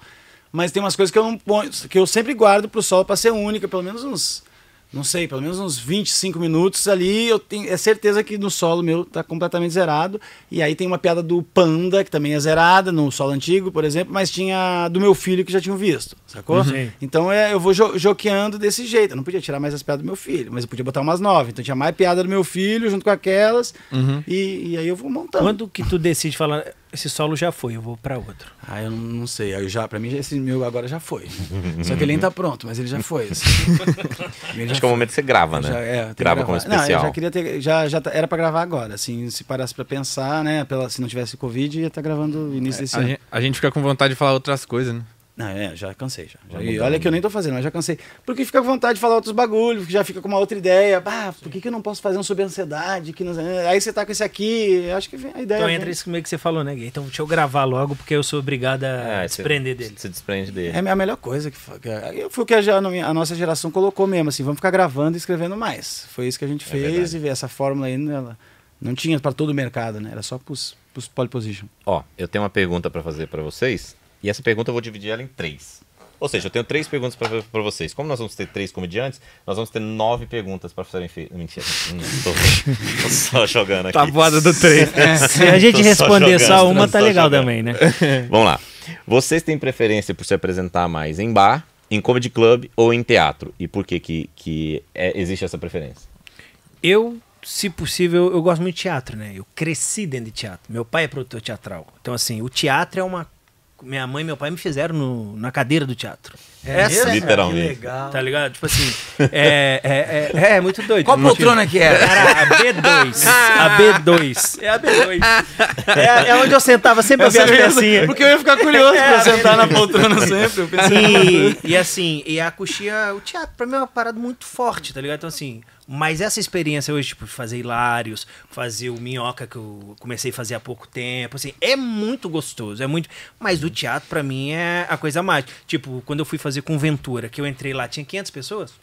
Mas tem umas coisas que eu não ponho, que eu sempre guardo pro solo pra ser única, pelo menos uns. Não sei, pelo menos uns 25 minutos ali, eu tenho é certeza que no solo meu tá completamente zerado. E aí tem uma piada do Panda, que também é zerada, no solo antigo, por exemplo, mas tinha do meu filho que já tinham visto, sacou? Sim. Então é, eu vou jo joqueando desse jeito. Eu não podia tirar mais as piadas do meu filho, mas eu podia botar umas nove. Então tinha mais piada do meu filho junto com aquelas. E, e aí eu vou montando. Quando que tu decide falar, esse solo já foi, eu vou pra outro? Ah, eu não, sei. Aí eu já, pra mim, esse meu agora já foi. Só que ele nem tá pronto, mas ele já foi. assim. Ele já Acho que é o momento que você grava, né? Já, é, grava como gravar. Não, especial. eu já queria ter. Já, já tá- era pra gravar agora. Assim, se parasse pra pensar, né? Pela, se não tivesse Covid, ia estar gravando no início desse A ano. gente, a gente fica com vontade de falar outras coisas, né? Não, é, já cansei já. Já- e olha que eu nem tô fazendo, mas já cansei. Porque fica com vontade de falar outros bagulhos, já fica com uma outra ideia. Ah, por que, que eu não posso fazer um sobre ansiedade? Que não... Aí você tá com esse aqui, acho que vem a ideia. Então entra isso meio que você falou, né, Gui? Então deixa eu gravar logo, porque eu sou obrigado a É, você- desprender dele. Se desprende dele. É a melhor coisa que que é- foi o que a, a nossa geração colocou mesmo, assim, vamos ficar gravando e escrevendo mais. Foi isso que a gente É fez verdade. e ver essa fórmula aí, ela não tinha para todo o mercado, né? Era só pros, pros pole position. Ó, eu tenho uma pergunta pra fazer pra vocês. E essa pergunta eu vou dividir ela em três. Ou seja, eu tenho três perguntas pra pra vocês. Como nós vamos ter três comediantes, nós vamos ter nove perguntas pra serem feitas. Mentira. Hum, tô, tô só jogando aqui. Tabuada do 3. Se a gente Tô só responder jogando, só tô uma, tá só legal jogando. também, né? Vamos lá. Vocês têm preferência por se apresentar mais em bar, em comedy club ou em teatro? E por que que, que é- existe essa preferência? Eu, se possível, eu gosto muito de teatro, né? Eu cresci dentro de teatro. Meu pai é produtor teatral. Então, assim, o teatro é uma. Minha mãe e meu pai me fizeram no- na cadeira do teatro. Essa, mesmo? Literalmente. Que legal. Tá ligado? Tipo assim, é, é, é, é muito doido. Qual Não poltrona que era? Era a B2. A B2. É a B2. É, é onde eu sentava sempre a ver as pecinhas. Porque eu ia ficar curioso pra sentar na poltrona sempre. Eu pensei, E, e assim, e a coxia, o teatro pra mim é uma parada muito forte, tá ligado? Então assim, mas essa experiência hoje, tipo, fazer hilários, fazer o minhoca que eu comecei a fazer há pouco tempo, assim, é muito gostoso, é muito. Mas o teatro pra mim é a coisa mágica. Tipo, quando eu fui fazer com Ventura, que eu entrei lá, tinha 500 pessoas?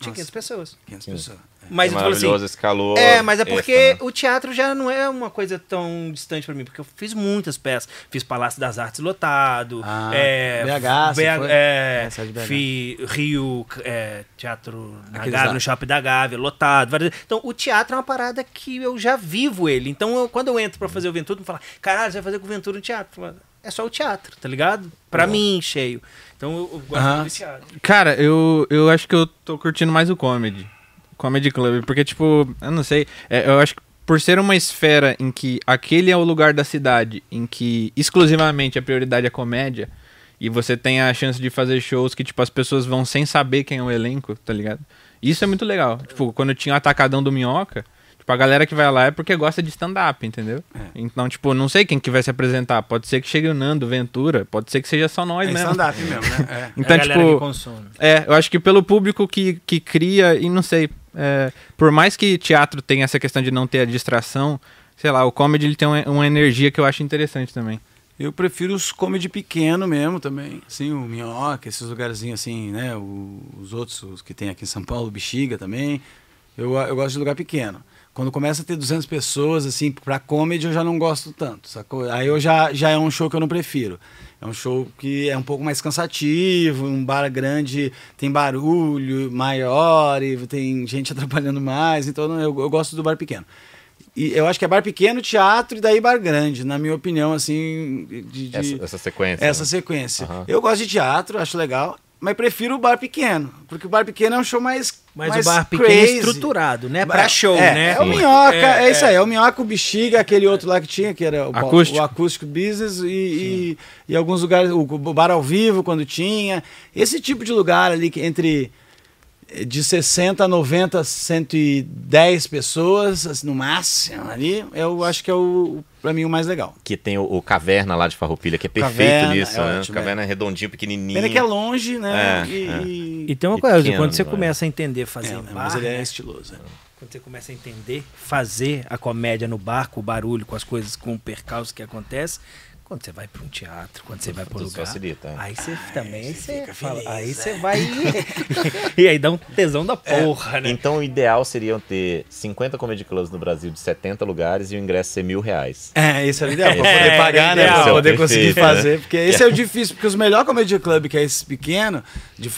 Tinha 500 pessoas. 500 pessoas. Mas é eu falo assim, maravilhoso esse calor. é, mas é porque extra, né? o teatro já não é uma coisa tão distante pra mim, porque eu fiz muitas peças. Fiz Palácio das Artes lotado, Ah, é, BH, BH, foi? é, É, BH. fi- Rio, é, Teatro na Gávea, no Shopping da Gávea, lotado. várias- Então, o teatro é uma parada que eu já vivo ele. Então, eu- quando eu entro pra fazer o Ventura, me fala, caralho, você vai fazer com o Ventura no teatro? É só o teatro, tá ligado? Pra mim, cheio. Então, eu, eu gosto Aham. muito do teatro. Cara, eu, eu acho que eu tô curtindo mais o comedy. Comedy Club. Porque, tipo, eu não sei. é, eu acho que por ser uma esfera em que aquele é o lugar da cidade em que exclusivamente a prioridade é comédia. E você tem a chance de fazer shows que, tipo, as pessoas vão sem saber quem é o elenco, tá ligado? Isso é muito legal. Tipo, quando eu tinha o Atacadão do Minhoca, Tipo, a galera que vai lá é porque gosta de stand-up, entendeu? É. Então, tipo, não sei quem que vai se apresentar. Pode ser que chegue o Nando, Ventura, pode ser que seja só nós É mesmo. stand-up mesmo, né? É. Então, é a galera que tipo, consome. é, eu acho que pelo público que, que cria, e não sei, é, por mais que teatro tenha essa questão de não ter a distração, sei lá, o comedy ele tem uma, uma energia que eu acho interessante também. Eu prefiro os comedy pequeno mesmo também. Assim, o Minhoca, esses lugarzinhos assim, né? O- os outros os que tem aqui em São Paulo, o Bexiga também. Eu, eu gosto de lugar pequeno. Quando começa a ter 200 pessoas, assim, pra comedy eu já não gosto tanto, sacou? Aí eu já, já é um show que eu não prefiro. É um show que é um pouco mais cansativo, um bar grande tem barulho maior e tem gente atrapalhando mais, então eu, eu gosto do bar pequeno. E eu acho que é bar pequeno, teatro e daí bar grande, na minha opinião, assim, de, de- Essa, essa sequência. essa né? sequência. Aham. Eu gosto de teatro, acho legal, mas prefiro o bar pequeno, porque o bar pequeno é um show mais Mas mais o bar pequeno é estruturado, né? Pra show, é, né? É o Minhoca, é, isso aí, é o Minhoca, o Bexiga, aquele outro lá que tinha, que era o, Acústico. o Acústico Business e, e, e alguns lugares, o, bar ao vivo quando tinha. Esse tipo de lugar ali que entre de 60 a 90, 110 pessoas, assim, no máximo ali, eu acho que é o, pra mim, o mais legal. Que tem o, o Caverna lá de Farroupilha, que é perfeito Caverna, nisso, é né? ótimo, Caverna é redondinho, pequenininho. Pena que é longe, né? É, e, é. e- tem uma coisa, pequeno, quando você né? começa a entender fazer é, bar, mas ele é né? estiloso. é. quando você começa a entender fazer a comédia no bar, com o barulho, com as coisas, com o percalço que acontece, quando você vai para um teatro, quando você vai para um lugar, facilita, é. aí você também você fica fala, feliz, aí é. você vai e aí dá um tesão da porra, né? Então o ideal seria ter 50 comedy clubs no Brasil de 70 lugares e o ingresso ser mil reais. É, esse é o ideal, pra É, poder pagar, né? ideal. Pra poder Perfeito, conseguir né? fazer. Porque esse é o difícil, porque os melhores comedy club, que é esse pequeno,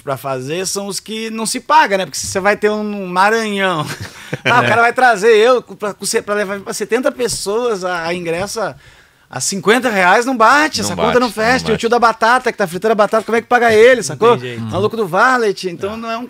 pra fazer, são os que não se paga, né? Porque você vai ter um Maranhão. Ah, o cara vai trazer eu pra, pra levar pra 70 pessoas a, a ingresso a, a 50 reais, não bate, Não essa bate, conta não não fecha. E o tio da batata, que tá fritando a batata, como é que paga ele, sacou? jeito. Maluco do Valet, então não é um.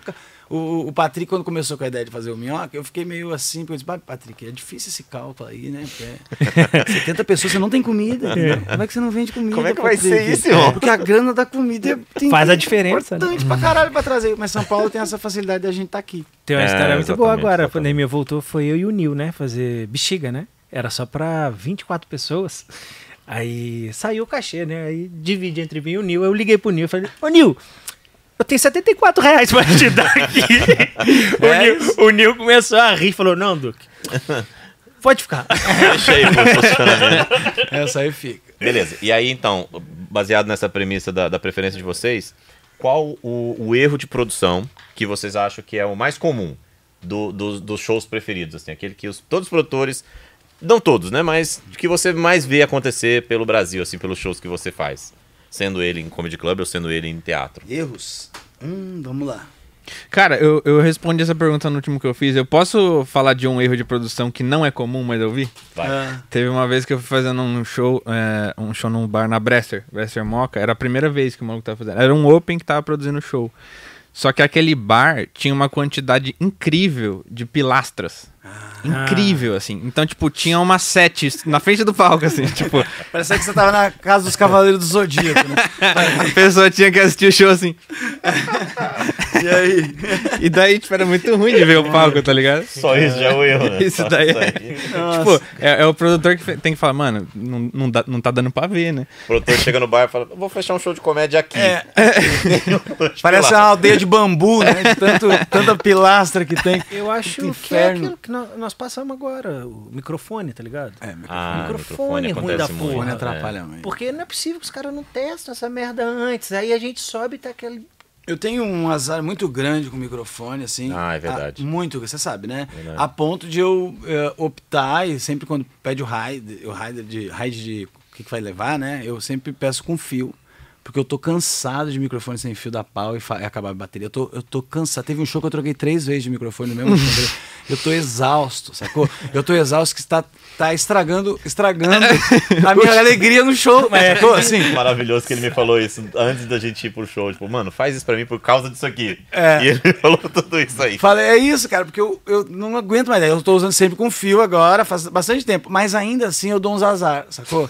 O, o Patrick, quando começou com a ideia de fazer o minhoca, eu fiquei meio assim, porque eu disse, "Bah, Patrick, é difícil esse cálculo aí, né? Porque é 70 pessoas, você não tem comida. né? Como é que você não vende comida? Como é que vai Patrick? ser isso, irmão? Porque a grana da comida é- tem Faz a é diferença, né? importante pra caralho pra trazer. Mas São Paulo tem essa facilidade da gente estar aqui. Tem uma É, história muito boa exatamente, agora. A exatamente. pandemia voltou, foi eu e o Nil, né? Fazer bexiga, né? Era só pra 24 pessoas. Aí saiu o cachê, né? Aí dividi entre mim e o Nil. Eu liguei pro Nil e falei, ô Nil, eu tenho 74 reais pra te dar aqui. o, É Nil, o Nil começou a rir e falou, não, Duque, pode ficar. Deixa aí pro funcionamento. Essa aí fica. Beleza. E aí, então, baseado nessa premissa da, da preferência de vocês, qual o, o erro de produção que vocês acham que é o mais comum do- do- dos shows preferidos? Assim, aquele que os- todos os produtores, não todos, né? Mas que você mais vê acontecer pelo Brasil, assim, pelos shows que você faz. Sendo ele em comedy club ou sendo ele em teatro. Erros. Hum, vamos lá. Cara, eu, eu respondi essa pergunta no último que eu fiz. Eu posso falar de um erro de produção que não é comum, mas eu vi? Vai. Ah, Teve uma vez que eu fui fazendo um show, é, um show num bar na Bresser, Bresser Moca. Era a primeira vez que o maluco tava fazendo. Era um open que tava produzindo show. Só que aquele bar tinha uma quantidade incrível de pilastras. Incrível, assim. Então, tipo, tinha uma sete na frente do palco, assim. tipo, Parece que você tava na casa dos Cavaleiros do Zodíaco, né? a pessoa tinha que assistir o show assim. E aí? E daí, tipo, era muito ruim de ver o palco, tá ligado? Só isso já é o erro, né? Isso daí é-. Tipo, é, é o produtor que tem que falar, mano, não, não, dá- não tá dando pra ver, né? O produtor chega no bar e fala: vou fechar um show de comédia aqui. É. Parece uma aldeia de bambu, né? De tanto, tanta pilastra que tem. Eu acho que é inferno. Que nó- nós passamos agora, o microfone, tá ligado? É, Ah, Microfone microfone ruim da porra. muito. Fone é. atrapalha muito. Porque não é possível que os caras não testem essa merda antes. Aí a gente sobe e tá aquele. Eu tenho um azar muito grande com o microfone, assim. Ah, é verdade. Ah, muito, você sabe, né? Verdade. A ponto de eu eh, optar, e sempre quando pede o ride, o rider de, ride de o que, que vai levar, né? Eu sempre peço com fio. Porque eu tô cansado de microfone sem fio da pau e, e acabar a bateria. Eu tô, eu tô cansado. Teve um show que eu troquei três vezes de microfone no mesmo show. Eu tô exausto, sacou? Eu tô exausto que está tá estragando, estragando a minha alegria no show. Sacou? Assim, Maravilhoso que ele me falou isso antes da gente ir pro show. Tipo, mano, faz isso pra mim por causa disso aqui. É. E ele falou tudo isso aí. Falei, é isso, cara, porque eu, eu não aguento mais. Eu tô usando sempre com fio agora, faz bastante tempo. Mas ainda assim eu dou uns azar, sacou?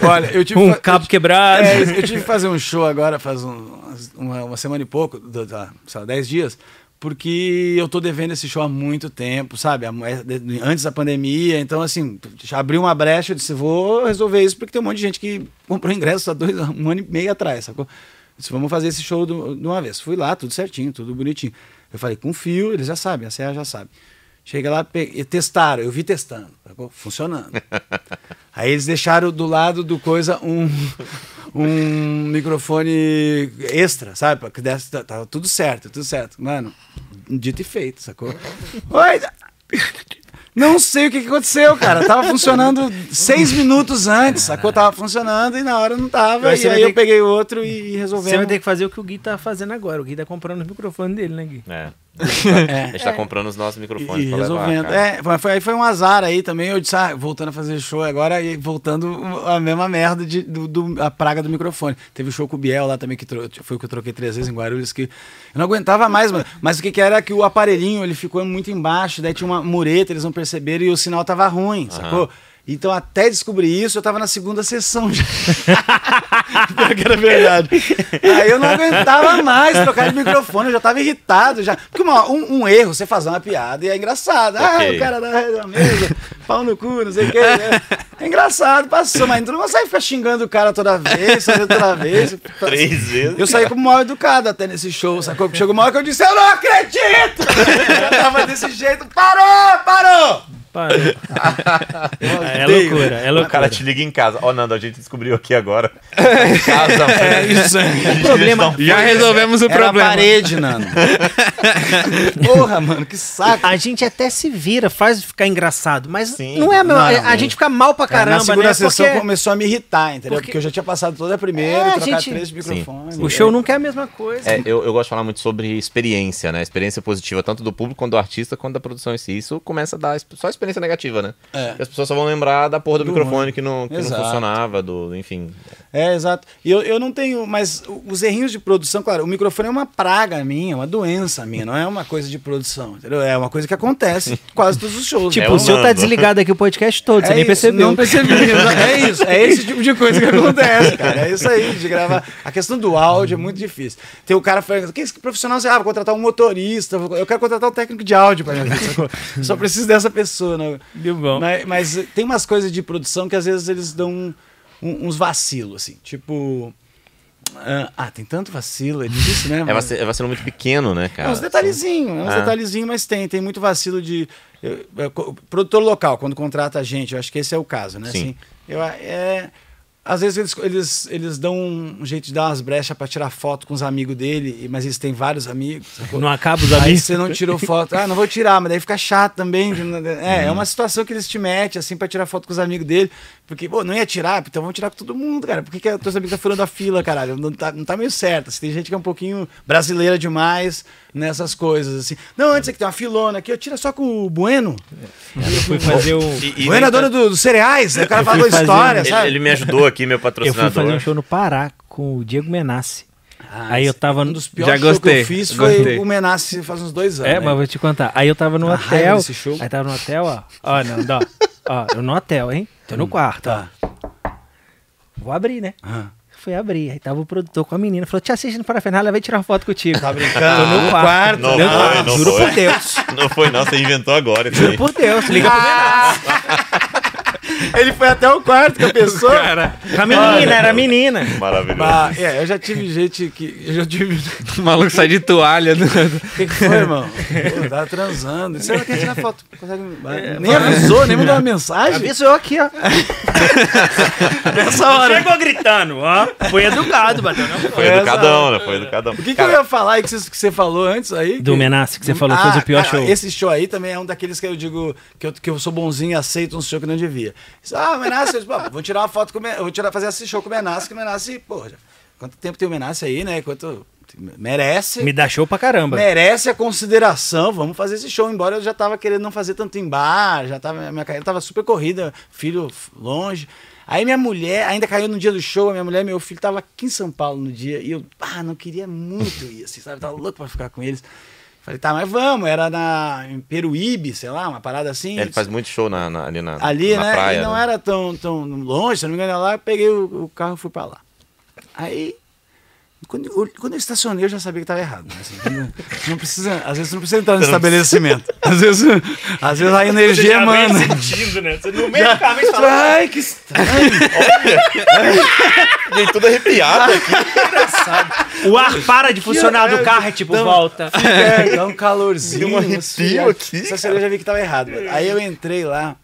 Olha, eu tive. Um cabo eu, quebrado. é, eu tive fazer um show agora, faz um- uma, uma semana e pouco, da- sei lá, 10 dias, porque eu tô devendo esse show há muito tempo, sabe? É, Antes da pandemia, então assim, já abriu uma brecha, eu disse, vou resolver isso, porque tem um monte de gente que comprou ingresso há dois, um ano e meio atrás, sacou? Eu Disse, vamos fazer esse show do- de uma vez. Fui lá, tudo certinho, tudo bonitinho. Eu falei, confio, eles já sabem, a CEA já sabe. Chega lá, e testaram, eu vi testando, sacou? funcionando. Aí eles deixaram do lado do coisa um, um microfone extra, sabe? Pra que desse, tá- tava tudo certo, tudo certo. Mano, dito e feito, sacou? Oi! Não sei o que, que aconteceu, cara. Tava funcionando seis minutos antes, sacou? Tava funcionando e na hora não tava. E aí eu peguei outro e resolvemos. Você vai ter que fazer o que o Gui tá fazendo agora. O Gui tá comprando os microfones dele, né, Gui? É. É. A gente tá comprando os nossos microfones E pra levar, resolvendo. cara. é, foi- foi, aí foi um azar aí também. Eu disse, ah, voltando a fazer show agora e voltando a mesma merda de, do, do- a praga do microfone. Teve o show com o Biel lá também, que foi o que eu troquei três vezes em Guarulhos, que eu não aguentava mais, mano. Mas o que, que era que o aparelhinho ele ficou muito embaixo, daí tinha uma mureta, eles não perceberam e o sinal tava ruim, sacou? Então, até descobrir isso, eu tava na segunda sessão já. Que era verdade. Aí eu não aguentava mais trocar de microfone, eu já tava irritado. já. Porque uma- um, um erro, você fazer uma piada e é engraçado. Ah, Ok. o cara da, mesa, pau no cu, não sei o quê. né? É engraçado, passou, mas tu não consegue ficar xingando o cara toda vez, fazendo toda vez. Três vezes. Eu saí como mal educado até nesse show, sacou? Chegou uma hora que eu disse, eu não acredito! Eu tava desse jeito, parou, parou! Para. é loucura, é O loucura. cara te liga em casa. Ó, Nando, a gente descobriu aqui agora. Em casa, É isso problema- um- Já resolvemos o Era problema. a parede, Nando. Porra, mano, que saco. A gente até se vira, faz ficar engraçado, mas Sim. não é a, mesma- Não, a gente fica mal pra Cara, caramba, na segunda né? sessão Porque começou a me irritar, entendeu? Porque- Porque, eu já tinha passado toda a primeira, É, a trocar gente- três microfones. o show nunca é a mesma coisa. É, eu, eu gosto de falar muito sobre experiência, né? Experiência positiva, tanto do público quanto do artista, quanto da produção em si. Isso começa a dar só experiência negativa, né? É. Porque as pessoas só vão lembrar da porra do, Do microfone que, não, que não funcionava, do, enfim. É, exato. E eu, eu não tenho, mas os errinhos de produção, claro, o microfone é uma praga minha, uma doença minha, não é uma coisa de produção, entendeu? É uma coisa que acontece quase todos os shows. Tipo, É o seu tá desligado aqui o podcast todo, você É nem isso, percebeu. Não percebi. É isso. É esse tipo de coisa que acontece, cara. É isso aí, de gravar. A questão do áudio é muito difícil. Tem o cara falando, que esse profissional, você, ah, vou contratar um motorista, eu quero contratar um técnico de áudio pra minha vida, sacou? Só preciso dessa pessoa, né? Deu bom. Mas, mas tem umas coisas de produção que às vezes eles dão um- um- uns vacilos, assim. Tipo. ah, Ah, tem tanto vacilo, é difícil, né? É mas- vacilo, é vacilo muito pequeno, né, é cara? uns detalhezinhos, é uns Ah. detalhezinhos, mas tem, tem muito vacilo de. eu- eu- co- produtor local, quando contrata a gente, eu acho que esse é o caso, né? Sim. Assim, eu, é, às vezes eles, eles, eles dão um jeito de dar umas brechas pra tirar foto com os amigos dele, mas eles têm vários amigos. sacou? Não acaba os Aí amigos. você não tirou foto. Ah, não vou tirar, mas daí fica chato também. É, é uma situação que eles te metem, assim, pra tirar foto com os amigos dele. Porque, pô, não ia tirar, então vamos tirar com todo mundo, cara. Por que, que a teus amigos tá furando a fila, caralho? Não tá, não tá meio certo. Assim, tem gente que é um pouquinho brasileira demais nessas coisas, assim. Não, antes é que tem uma filona aqui, eu tira só com o Bueno. Eu fui fazer o. E- e- Bueno é dono do- dos cereais. Aí o cara falou fazer- história, ele, sabe? ele me ajudou aqui, meu Eu fui patrocinador. fazer um show no Pará com o Diego Menassi. Ah, Aí eu tava Um no. dos piores Já shows que gostei, eu fiz foi gostei. o Menassi faz uns dois anos. É, né? mas vou te contar. Aí eu tava no A raiva hotel. desse show. Aí tava no hotel, ó. Ó, não, ó. Ó, eu no hotel, hein? Tô no quarto, Tá. ó. Vou abrir, né? Ah. Fui abrir. Aí tava o produtor com a menina. Falou: Te assiste no Parafernália, vai tirar uma foto contigo. Tá brincando? Tô no quarto. quarto. Não Eu- foi, não juro foi. por Deus. Não foi, não, você inventou agora. Juro por Deus. Liga pro Menassi. Ele foi até o quarto com a pessoa. Cara, a menina, era a menina. Maravilhoso. Bah, é, eu já tive gente que. Eu já tive. o maluco sai de toalha. do- O que, que foi, irmão? Pô, tava transando. Você não quer tirar foto? Consegue... nem avisou, nem mandou uma mensagem. Avisou aqui, ó. Nessa hora. Chegou gritando, ó. Foi educado, bateu na Foi Essa- educadão, né? Foi educadão. O que, que eu ia falar aí que você, que você falou antes aí? Do que- Menassi, que você falou que fez o pior cara, show. Esse show aí também é um daqueles que eu digo que eu, que eu sou bonzinho e aceito um show que não devia. Ah, o Menassi, eu disse, vou tirar uma foto com o vou tirar, fazer esse show com o Menassi, que o Menassi, pô, já- quanto tempo tem o Menassi aí, né? Quanto. Merece. Me dá show pra caramba. merece a consideração. Vamos fazer esse show. Embora eu já tava querendo não fazer tanto em bar, já tava, minha carreira tava super corrida, filho longe. Aí minha mulher, ainda caiu no dia do show, minha mulher e meu filho tava aqui em São Paulo no dia, e eu, ah, não queria muito ir, assim, sabe? Tava louco pra ficar com eles. Falei, tá, mas vamos, era na, em Peruíbe, sei lá, uma parada assim. Ele faz muito show na, na- ali na, ali, na né? praia. e não né? era tão, tão longe, se não me engano, lá, eu peguei o, o carro e fui pra lá. Aí Quando eu, quando eu estacionei, eu já sabia que estava errado. né? Assim, não precisa, às vezes você não precisa entrar no estabelecimento. Às vezes, às vezes a energia emana. sentindo, né? Você no meio do caminho você fala, Ai, que estranho. Vem tudo arrepiado aqui. o ar para de funcionar do carro, é tipo, Não. volta. É, dá um calorzinho. Deu um arrepio assim, aqui, Essa cerveja eu vi que tava errado. Aí eu entrei lá.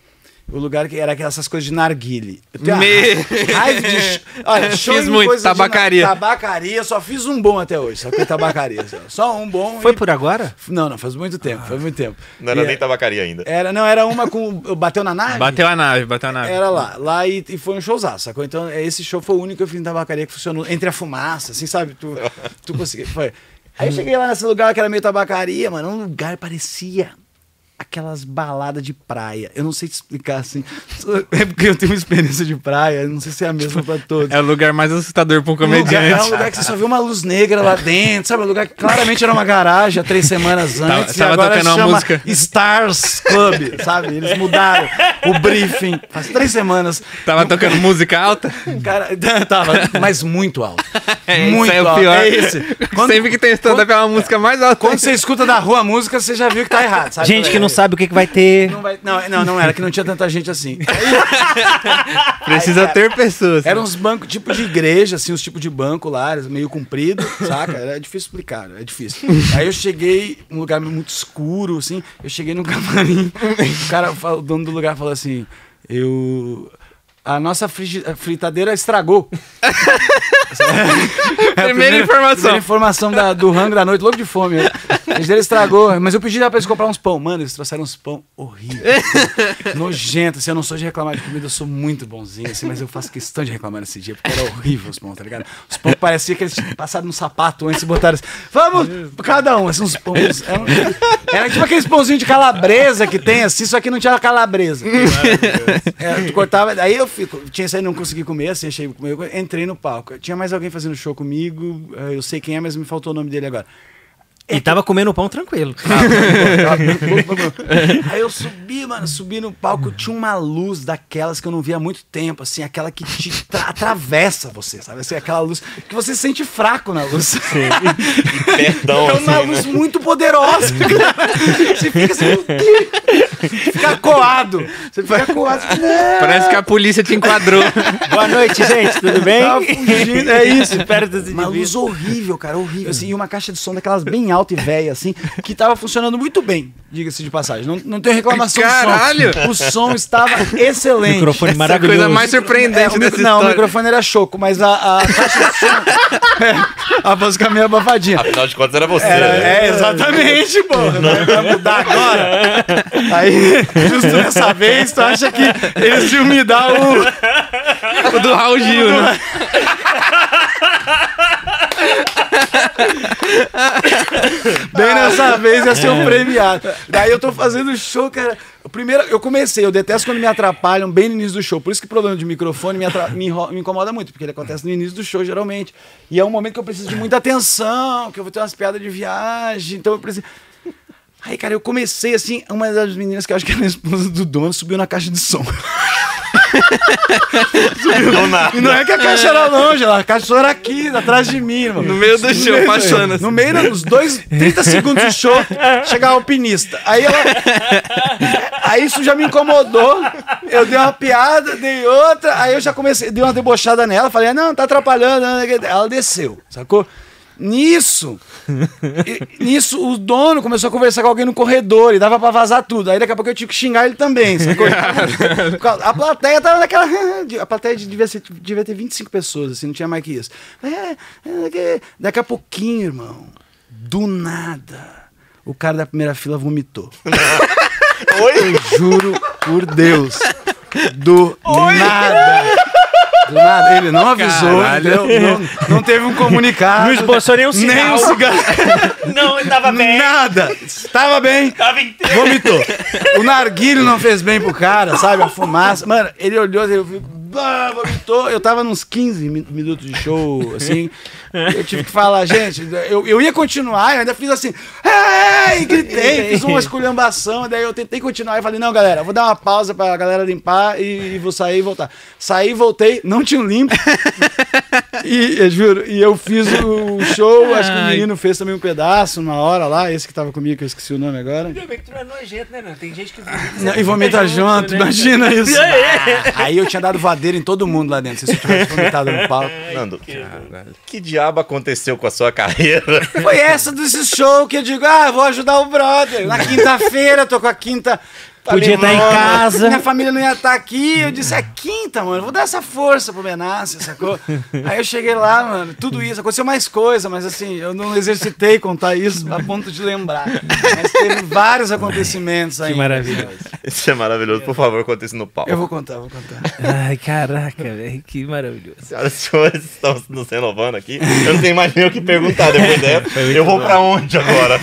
O lugar que era aquelas coisas de narguile. Eu tenho Me- ra- raiva de. Olha, show Fiz muito, coisa de na- tabacaria. tabacaria, só fiz um bom até hoje. Só que tabacaria. Só, só um bom. Foi e- por agora? Não, não, faz muito tempo. Faz muito tempo. Não era E- nem tabacaria ainda. Era, não, era uma com. Bateu na nave? Bateu a nave, bateu a nave. Era lá, lá e, e foi um showzaço, sacou? Então, esse show foi o único que eu fiz em tabacaria que funcionou entre a fumaça, assim, sabe? Tu, tu conseguiu, foi. Aí eu cheguei lá nesse lugar que era meio tabacaria, mano, um lugar parecia aquelas baladas de praia. Eu não sei te explicar, assim. É porque eu tenho uma experiência de praia, eu não sei se é a mesma pra todos. É o lugar mais assustador pra um Um lugar, é comediante. um lugar que você só viu uma luz negra lá dentro, sabe? Um lugar que claramente era uma garagem há três semanas antes. tava agora tocando uma música. Stars Club, sabe? Eles mudaram o briefing faz três semanas. Tava tocando música alta? Cara, tava, mas muito alto. É, muito é o alto. pior. É esse. Quando, Sempre que tem stand-up é uma música mais alta. quando você escuta da rua a música, você já viu que tá errado, sabe? Gente que não sabe o que, que vai ter. Não, vai- não, não, não era, que não tinha tanta gente assim. Precisa Aí, ter pessoas. Eram uns bancos tipo de igreja, assim, os tipos de banco lá, meio comprido, saca? Era difícil explicar, é difícil. Aí eu cheguei num lugar muito escuro, assim, eu cheguei num camarim, o cara, o dono do lugar falou assim, eu... A nossa fritadeira estragou. É a Primeira informação. Primeira informação da- do rango da noite, louco de fome. né? A frigideira estragou, mas eu pedi lá pra eles comprar uns pão. Mano, eles trouxeram uns pão horríveis. Nojento, assim, eu não sou de reclamar de comida, eu sou muito bonzinho, assim, mas eu faço questão de reclamar nesse dia, porque era horrível os pão, tá ligado? Os pão parecia que eles tinham passado no sapato antes e botaram assim, vamos, cada um, assim, uns pães. Era, era tipo aqueles pãozinhos de calabresa que tem, assim, só que não tinha calabresa. É, cortava, aí eu fico, tinha isso aí, não consegui comer, assim, achei eu entrei no palco. Tinha mais alguém fazendo show comigo, eh, eu sei quem é, mas me faltou o nome dele agora. E tava comendo pão tranquilo. Aí eu subi, mano, subi no palco, tinha uma luz daquelas que eu não via há muito tempo, assim, aquela que te tra- atravessa você, sabe? Assim, aquela luz que você se sente fraco na luz. Perdão, É uma assim, luz né? muito poderosa. cara. Você fica assim, fica coado. Você fica coado. Parece que a polícia te enquadrou. Boa noite, gente, tudo bem? Tava fugindo, é isso. Perto dos Uma luz horrível, cara, horrível. Assim, e uma caixa de som daquelas bem alta e velha, assim, que tava funcionando muito bem, diga-se de passagem. Não, não tenho reclamação Caralho! do som. O som estava excelente. Microfone Essa é a maravilhoso. coisa mais surpreendente É, o não, o história. microfone era choco, mas a, a caixa de som. é, a música meio abafadinha. Afinal de contas era você. Era, né? é, exatamente, pô. Vai mudar agora. Aí, justo nessa vez, tu acha que eles iam me dar o. O do Raul Gil, né? Bem nessa vez ia ser um premiado. Daí eu tô fazendo show, cara. Primeiro, eu comecei, eu detesto quando me atrapalham bem no início do show. Por isso que o problema de microfone me, me me incomoda muito, porque ele acontece no início do show, geralmente. E é um momento que eu preciso de muita atenção, que eu vou ter umas piadas de viagem, então eu preciso. Aí, cara, eu comecei assim, uma das meninas que eu acho que era a esposa do dono subiu na caixa de som. Do nada. E não é que a caixa era longe, a caixa era aqui, atrás de mim, irmão. No meio do show, assim. No meio dos dois, 30 segundos de show, chegava o alpinista. Aí ela. Aí isso já me incomodou. Eu dei uma piada, dei outra, aí eu já comecei, dei uma debochada nela, falei, não, tá atrapalhando. Ela desceu, sacou? Nisso, e- nisso, o dono começou a conversar com alguém no corredor e dava pra vazar tudo. Aí daqui a pouco eu tive que xingar ele também, a plateia tava naquela. A plateia devia, ser, devia ter 25 pessoas, assim, não tinha mais que isso. É, é, daqui a pouquinho, irmão, do nada, o cara da primeira fila vomitou. Oi? Juro por Deus. Do nada. Do nada. Ele não avisou, Caralho. entendeu? Não, não teve um comunicado. Não esboçou nenhum Nem sinal. um cigarro. Não, ele tava bem. Nada. Estava bem. Tava inteiro. Vomitou. O narguilho não fez bem pro cara, sabe? A fumaça. Mano, ele olhou, eu vi bah, vomitou. Eu tava nos 15 mi- minutos de show, assim. Eu tive que falar, gente, eu, eu ia continuar, eu ainda fiz assim, ei, gritei, fiz uma esculhambação, daí eu tentei continuar e falei, não, galera, vou dar uma pausa pra galera limpar e, e vou sair e voltar. Saí, voltei, não tinha um limpo. E, eu juro, e eu fiz o show, acho que o menino fez também um pedaço na hora lá, esse que tava comigo, que eu esqueci o nome agora. Ainda bem que tu não é nojento, né, não? Tem gente que Não, e vomita junto, né? imagina isso. Ah, aí eu tinha dado voadeira em todo mundo lá dentro, se eu tivesse vomitado no palco. Nando, que diabo aconteceu com a sua carreira? Foi essa desse show que eu digo, ah, vou ajudar o brother. Na quinta-feira, tô com a quinta. Podia estar em casa. Minha família não ia estar aqui. Eu disse, é quinta, mano. Vou dar essa força pro Benassi, sacou? Aí eu cheguei lá, mano. Tudo isso. Aconteceu mais coisa, mas assim, eu não exercitei contar isso a ponto de lembrar. Mas teve vários acontecimentos aí. Que maravilha. Isso é maravilhoso. Por favor, conte isso no palco. Eu vou contar, vou contar. Ai, caraca, velho. Que maravilhoso. Senhoras e senhores, estamos nos renovando aqui. Eu não tenho mais nem o que perguntar depois dessa. Eu vou pra onde agora?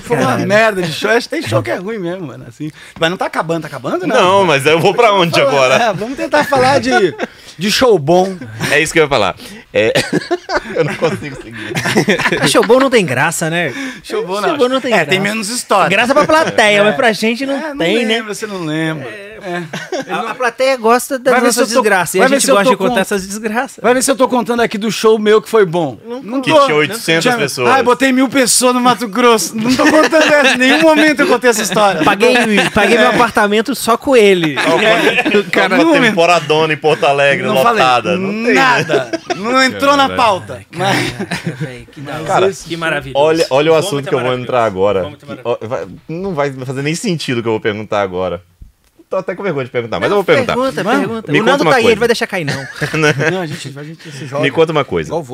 Foi uma merda de show. Acho que tem show que é ruim mesmo, mano. Assim. Mas não tá acabando, tá acabando, né? Não, mas eu vou pra onde agora? É, vamos tentar falar de, de show bom. É isso que eu ia falar. É... Eu não consigo seguir. Show bom não tem graça, né? Show bom, Show bom não tem É, graça. tem menos história. Graça pra plateia, mas pra gente não, É, não tem, né? lembra, você não lembra. É. A, a plateia gosta das nossas tô- desgraças. E vai a ver gente se eu gosta tô de contar essas desgraças. Vai ver se eu tô contando aqui do show meu que foi bom. Não, Que tinha 800 pessoas. Ai, botei mil pessoas no Mato Grosso. Não tô contando essa. Em nenhum momento eu contei essa história. Paguei, paguei meu apartamento só com ele. Cara uma temporadona em Porto Alegre, não lotada. falei não tem, né? nada. Não entrou na pauta. Mas- que da. Cara, que maravilha. Olha, olha o assunto é que eu vou entrar agora. Vômito é Que- maravilhoso. ó, vai- não vai fazer nem sentido o que eu vou perguntar agora. Tô até com vergonha de perguntar, mas eu vou perguntar. Pergunta, pergunta. Me o conta Nando uma tá aí, coisa. ele vai deixar cair, não. Não, a gente, a gente se joga. Me conta uma coisa. Ó,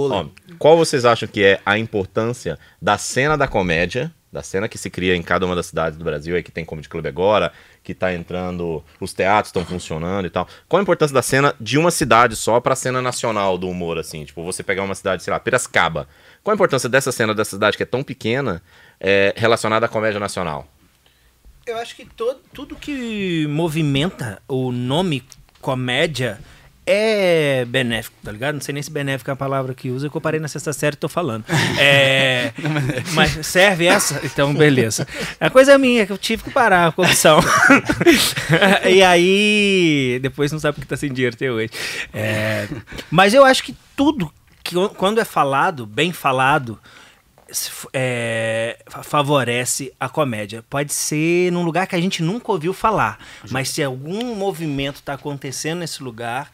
qual vocês acham que é a importância da cena da comédia, da cena que se cria em cada uma das cidades do Brasil, aí que tem Comedy Club agora, que tá entrando, os teatros estão funcionando e tal. Qual a importância da cena de uma cidade só pra cena nacional do humor, assim? Tipo, você pegar uma cidade, sei lá, Piracicaba. Qual a importância dessa cena dessa cidade que é tão pequena é, relacionada à comédia nacional? Eu acho que todo, tudo que movimenta o nome comédia é benéfico, tá ligado? Não sei nem se benéfico é a palavra que usa, que eu parei na sexta série e tô falando. É, mas serve essa? Então, beleza. A coisa é minha, que eu tive que parar a corrupção. e aí, depois não sabe porque tá sem dinheiro até hoje. É, mas eu acho que tudo, que quando é falado, bem falado, é, fa- favorece a comédia. Pode ser num lugar que a gente nunca ouviu falar, mas se algum movimento está acontecendo nesse lugar,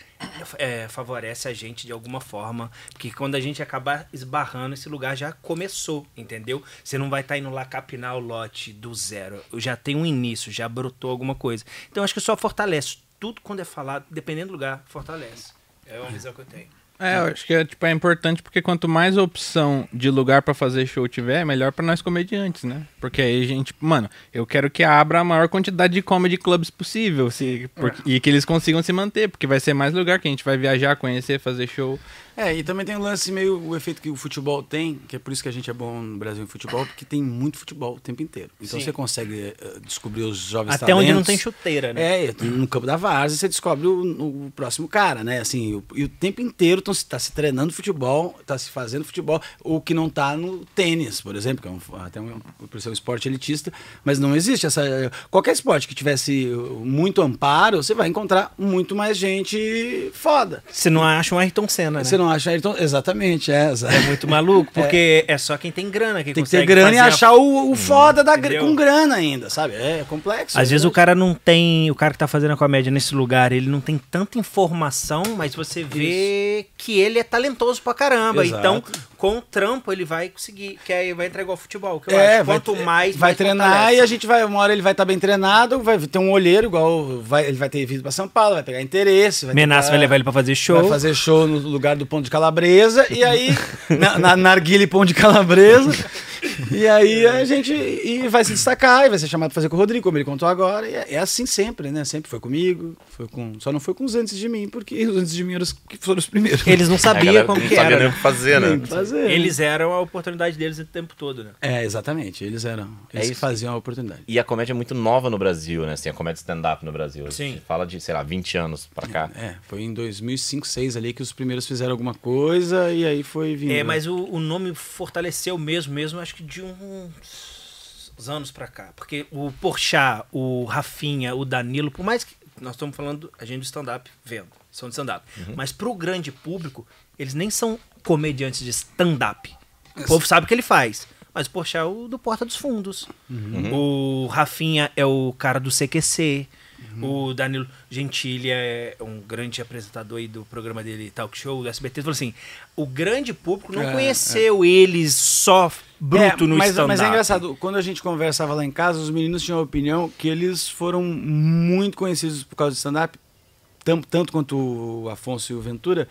é, favorece a gente de alguma forma. Porque quando a gente acabar esbarrando, esse lugar já começou, entendeu? Você não vai estar indo lá capinar o lote do zero. Já tem um início, já brotou alguma coisa. Então acho que só fortalece. Tudo quando é falado, dependendo do lugar, fortalece. É uma visão que eu tenho. É, eu acho que é, tipo, é importante porque quanto mais opção de lugar pra fazer show tiver, melhor pra nós comediantes, né? Porque aí a gente, mano, eu quero que abra a maior quantidade de comedy clubs possível se, por- e que eles consigam se manter, porque vai ser mais lugar que a gente vai viajar, conhecer, fazer show. É, e também tem um lance meio o efeito que o futebol tem, que é por isso que a gente é bom no Brasil em futebol, porque tem muito futebol o tempo inteiro. Então Sim. você consegue eh, descobrir os jovens Até onde não talentos. tem chuteira, né? É, no campo da várzea você descobre o, o próximo cara, né? Assim, o- e o tempo inteiro tão, se- tá se treinando futebol, tá se fazendo futebol, o que não tá no tênis, por exemplo, que é um, até um, por ser um esporte elitista, mas não existe essa... Qualquer esporte que tivesse uh, muito amparo, você vai encontrar muito mais gente foda. Você não acha um Ayrton Senna, né? Você não acha Ayrton? Exatamente, é. É muito maluco, porque é. só quem tem grana que Tem que ter grana e fazer a- achar o, o foda da, gra- entendeu? com grana ainda, sabe? É complexo. Às é vezes o cara não tem. O cara que tá fazendo a comédia nesse lugar, ele não tem tanta informação, mas você vê que ele é talentoso pra caramba. Exato. Então, com o trampo, ele vai conseguir. Que aí vai entregar o futebol. Que eu É, acho. vai, Quanto mais. vai mais treinar fortalece. e a gente vai, uma hora ele vai estar bem treinado, vai ter um olheiro igual, vai, ele vai ter vindo pra São Paulo, vai pegar interesse. Vai Menace vai levar ele pra fazer show. Vai fazer show no lugar do Pão de Calabresa e aí, na, na Narguile Pão de Calabresa. E aí a gente e vai se destacar, e vai ser chamado pra fazer com o Rodrigo, como ele contou agora. E é, é assim sempre, né? Sempre foi comigo, foi com. Só não foi com os antes de mim, porque os antes de mim eram os que foram os primeiros. Eles não sabiam como não que sabia era. nem o né? que fazer, né? Fazer. Eles eram a oportunidade deles o tempo todo, né? É, exatamente. Eles eram. Eles que isso. faziam a oportunidade. E a comédia é muito nova no Brasil, né? Assim, a comédia stand-up no Brasil. Sim. Fala de, sei lá, 20 anos pra cá. É, foi em 2005, 2006 ali que os primeiros fizeram alguma coisa e aí foi vindo. É, mas o, o nome fortaleceu mesmo, mesmo, acho que de uns anos pra cá. Porque o Porchat, o Rafinha, o Danilo, por mais que nós estamos falando, a gente do stand-up vendo, são de stand-up. Mas pro grande público, eles nem são comediantes de stand-up. O povo sabe o que ele faz. Mas o Porchat é o do Porta dos Fundos. O Rafinha é o cara do CQC. O Danilo Gentili é um grande apresentador aí do programa dele, Talk Show, do SBT. Falou assim, o grande público não É, conheceu eles só bruto É, no mas, stand-up. mas é engraçado, quando a gente conversava lá em casa, os meninos tinham a opinião que eles foram muito conhecidos por causa do stand-up, tam- tanto quanto o Afonso e o Ventura,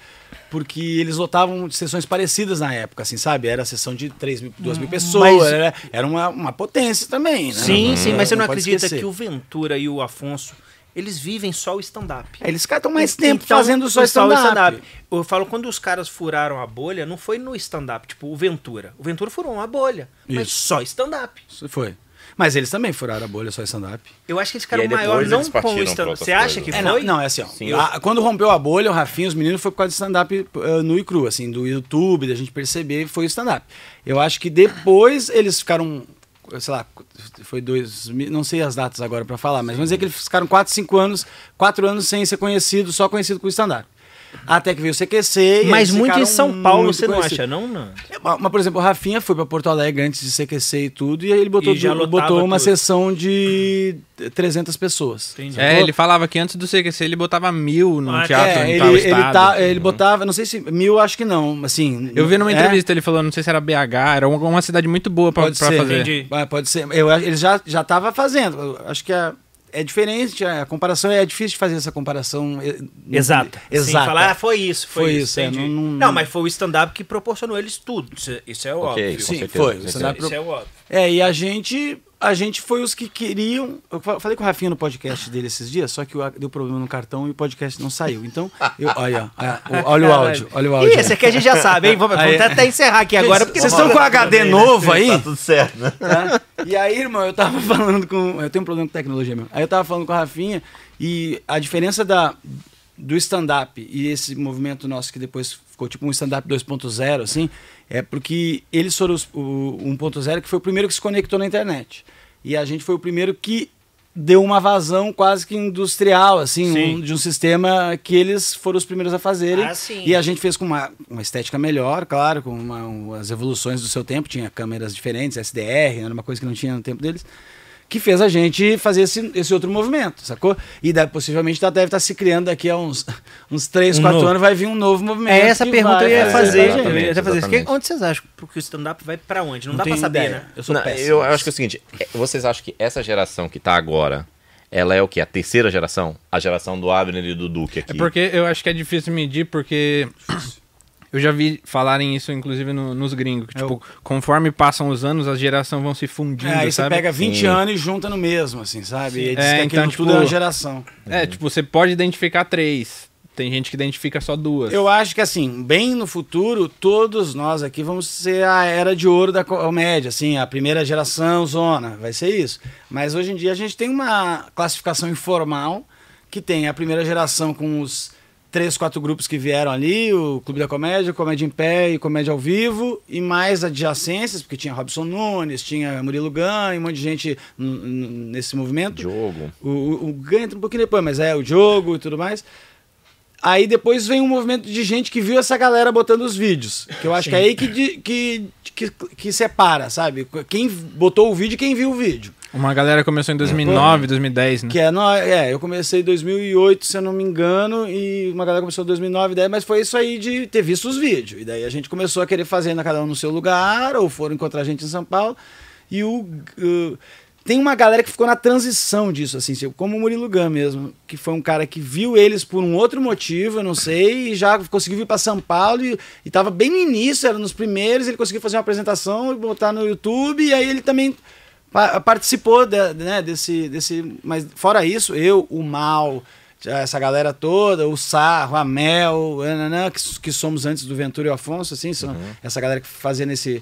porque eles lotavam sessões parecidas na época, assim, sabe? Era a sessão de 3 mil, 2 mil pessoas, Mas- era, era uma, uma potência também, né? Sim, sim, mas você não, acredita esquecer. que o Ventura e o Afonso, eles vivem só o stand-up. É, Eles estão mais tempo Então, fazendo só o stand-up. Eu falo, quando os caras furaram a bolha, não foi no stand-up, tipo o Ventura. O Ventura furou uma bolha, mas Isso. só stand-up. Isso foi. Mas eles também furaram a bolha só stand-up. Eu acho que eles ficaram maior não com o stand-up. Você acha que É, não, foi? não, é assim, ó. Sim. a- quando rompeu a bolha, o Rafinha, os meninos, foi por causa de stand-up uh, nu e cru, assim, do YouTube, da gente perceber, foi o stand-up. Eu acho que depois eles ficaram, sei lá, foi dois, mil- não sei as datas agora pra falar, mas vamos dizer que eles ficaram 4, 5 anos, 4 anos sem ser conhecido, só conhecido com o stand-up. Até que veio o CQC. e Mas muito em São Paulo, você não acha, não, Nando? É, Mas, mas, por exemplo, o Rafinha foi pra Porto Alegre antes de CQC e tudo, e aí ele botou, E já botou uma tudo. sessão de 300 pessoas. Entendi. É, ele falava que antes do CQC ele botava mil num Ah, teatro É, em ele, ele, estado. tá, ele botava, não sei se mil, acho que não, assim. Eu vi numa é, entrevista ele falando, não sei se era BH, era uma, uma cidade muito boa pra, Pode pra ser, fazer. Entendi. Ah, pode ser. Eu, ele já já estava fazendo. Acho que é, é diferente. A comparação é difícil de fazer essa comparação eh, Exata. Exata. Sim, falar, ah, foi isso, foi, Foi isso. isso, é, não- não, não- mas foi o stand-up que proporcionou eles tudo. Isso, é- isso é Ok, óbvio. Sim, certeza, foi. O stand-up Isso é óbvio. É, e a gente a gente foi os que queriam. Eu fa- falei com o Rafinha no podcast dele esses dias, só que o- deu problema no cartão e o podcast não saiu. Então, eu, olha, olha, o- olha o áudio, olha o áudio. Ih, esse aqui a gente já sabe, hein? Vamos, vamos Aí- até encerrar aqui agora, porque Vocês estão com o HD novo aí? Tá tudo certo, né? tá? E aí, irmão, eu tava falando com. Eu tenho um problema com tecnologia mesmo. Aí eu tava falando com a Rafinha e a diferença da, do stand-up e esse movimento nosso que depois ficou tipo um stand-up 2.0, assim, é porque eles foram os- o 1.0 que foi o primeiro que se conectou na internet. E a gente foi o primeiro que deu uma vazão quase que industrial, assim, Sim. um- de um sistema que eles foram os primeiros a fazerem. Ah. E a gente fez com uma, uma estética melhor, claro, com uma, um- as evoluções do seu tempo, tinha câmeras diferentes, SDR, era uma coisa que não tinha no tempo deles, que fez a gente fazer esse, esse outro movimento, sacou? E daí, possivelmente deve estar se criando daqui a uns, uns 3, Um 4 novo. anos, vai vir um novo movimento. É essa que pergunta eu ia fazer. gente. exatamente, Eu ia fazer Onde vocês acham que o stand-up vai pra onde? Não, dá pra tenho saber, ideia. né? Eu sou Não, péssimo. eu acho que é o seguinte, é, vocês acham que essa geração que tá agora, ela é o que? A terceira geração? A geração do Abner e do Duque aqui. É porque eu acho que é difícil medir, porque eu já vi falarem isso, inclusive, no- nos gringos. Que, É tipo, conforme passam os anos, as gerações vão se fundindo, É, aí você sabe? pega 20 Sim. anos e junta no mesmo, assim, sabe? E diz É, que então, tipo, tudo é uma geração. É, tipo, você pode identificar três. Tem gente que identifica só duas. Eu acho que assim, bem no futuro, todos nós aqui vamos ser a era de ouro da comédia, assim, a primeira geração zona, vai ser isso. Mas hoje em dia a gente tem uma classificação informal que tem a primeira geração com os três, quatro grupos que vieram ali, o Clube da Comédia, Comédia em Pé e Comédia ao Vivo, e mais adjacências, porque tinha Robson Nunes, tinha Murilo Gun, e um monte de gente nesse movimento. Jogo. O, o, o Gun entra um pouquinho depois, mas é o jogo e tudo mais. Aí depois vem um movimento de gente que viu essa galera botando os vídeos. Que eu acho que é aí que, que, que, que separa, sabe? Quem botou o vídeo e quem viu o vídeo. Uma galera começou em 2009, 2010, né? Que é, nó- é, eu comecei em 2008, se eu não me engano, e uma galera começou em 2009, 10, mas foi isso aí de ter visto os vídeos. E daí a gente começou a querer fazer na cada um no seu lugar, ou foram encontrar a gente em São Paulo. E o. uh, tem uma galera que ficou na transição disso, assim, como o Murilo Gun mesmo, que foi um cara que viu eles por um outro motivo, eu não sei, e já conseguiu vir para São Paulo e, e tava bem no início, era nos primeiros, ele conseguiu fazer uma apresentação e botar no YouTube, e aí ele também participou de- né, desse, desse. Mas fora isso, eu, o Mal, essa galera toda, o Sarro, a Mel, nananã, que, que somos antes do Ventura e o Afonso, assim, são essa galera que fazia nesse,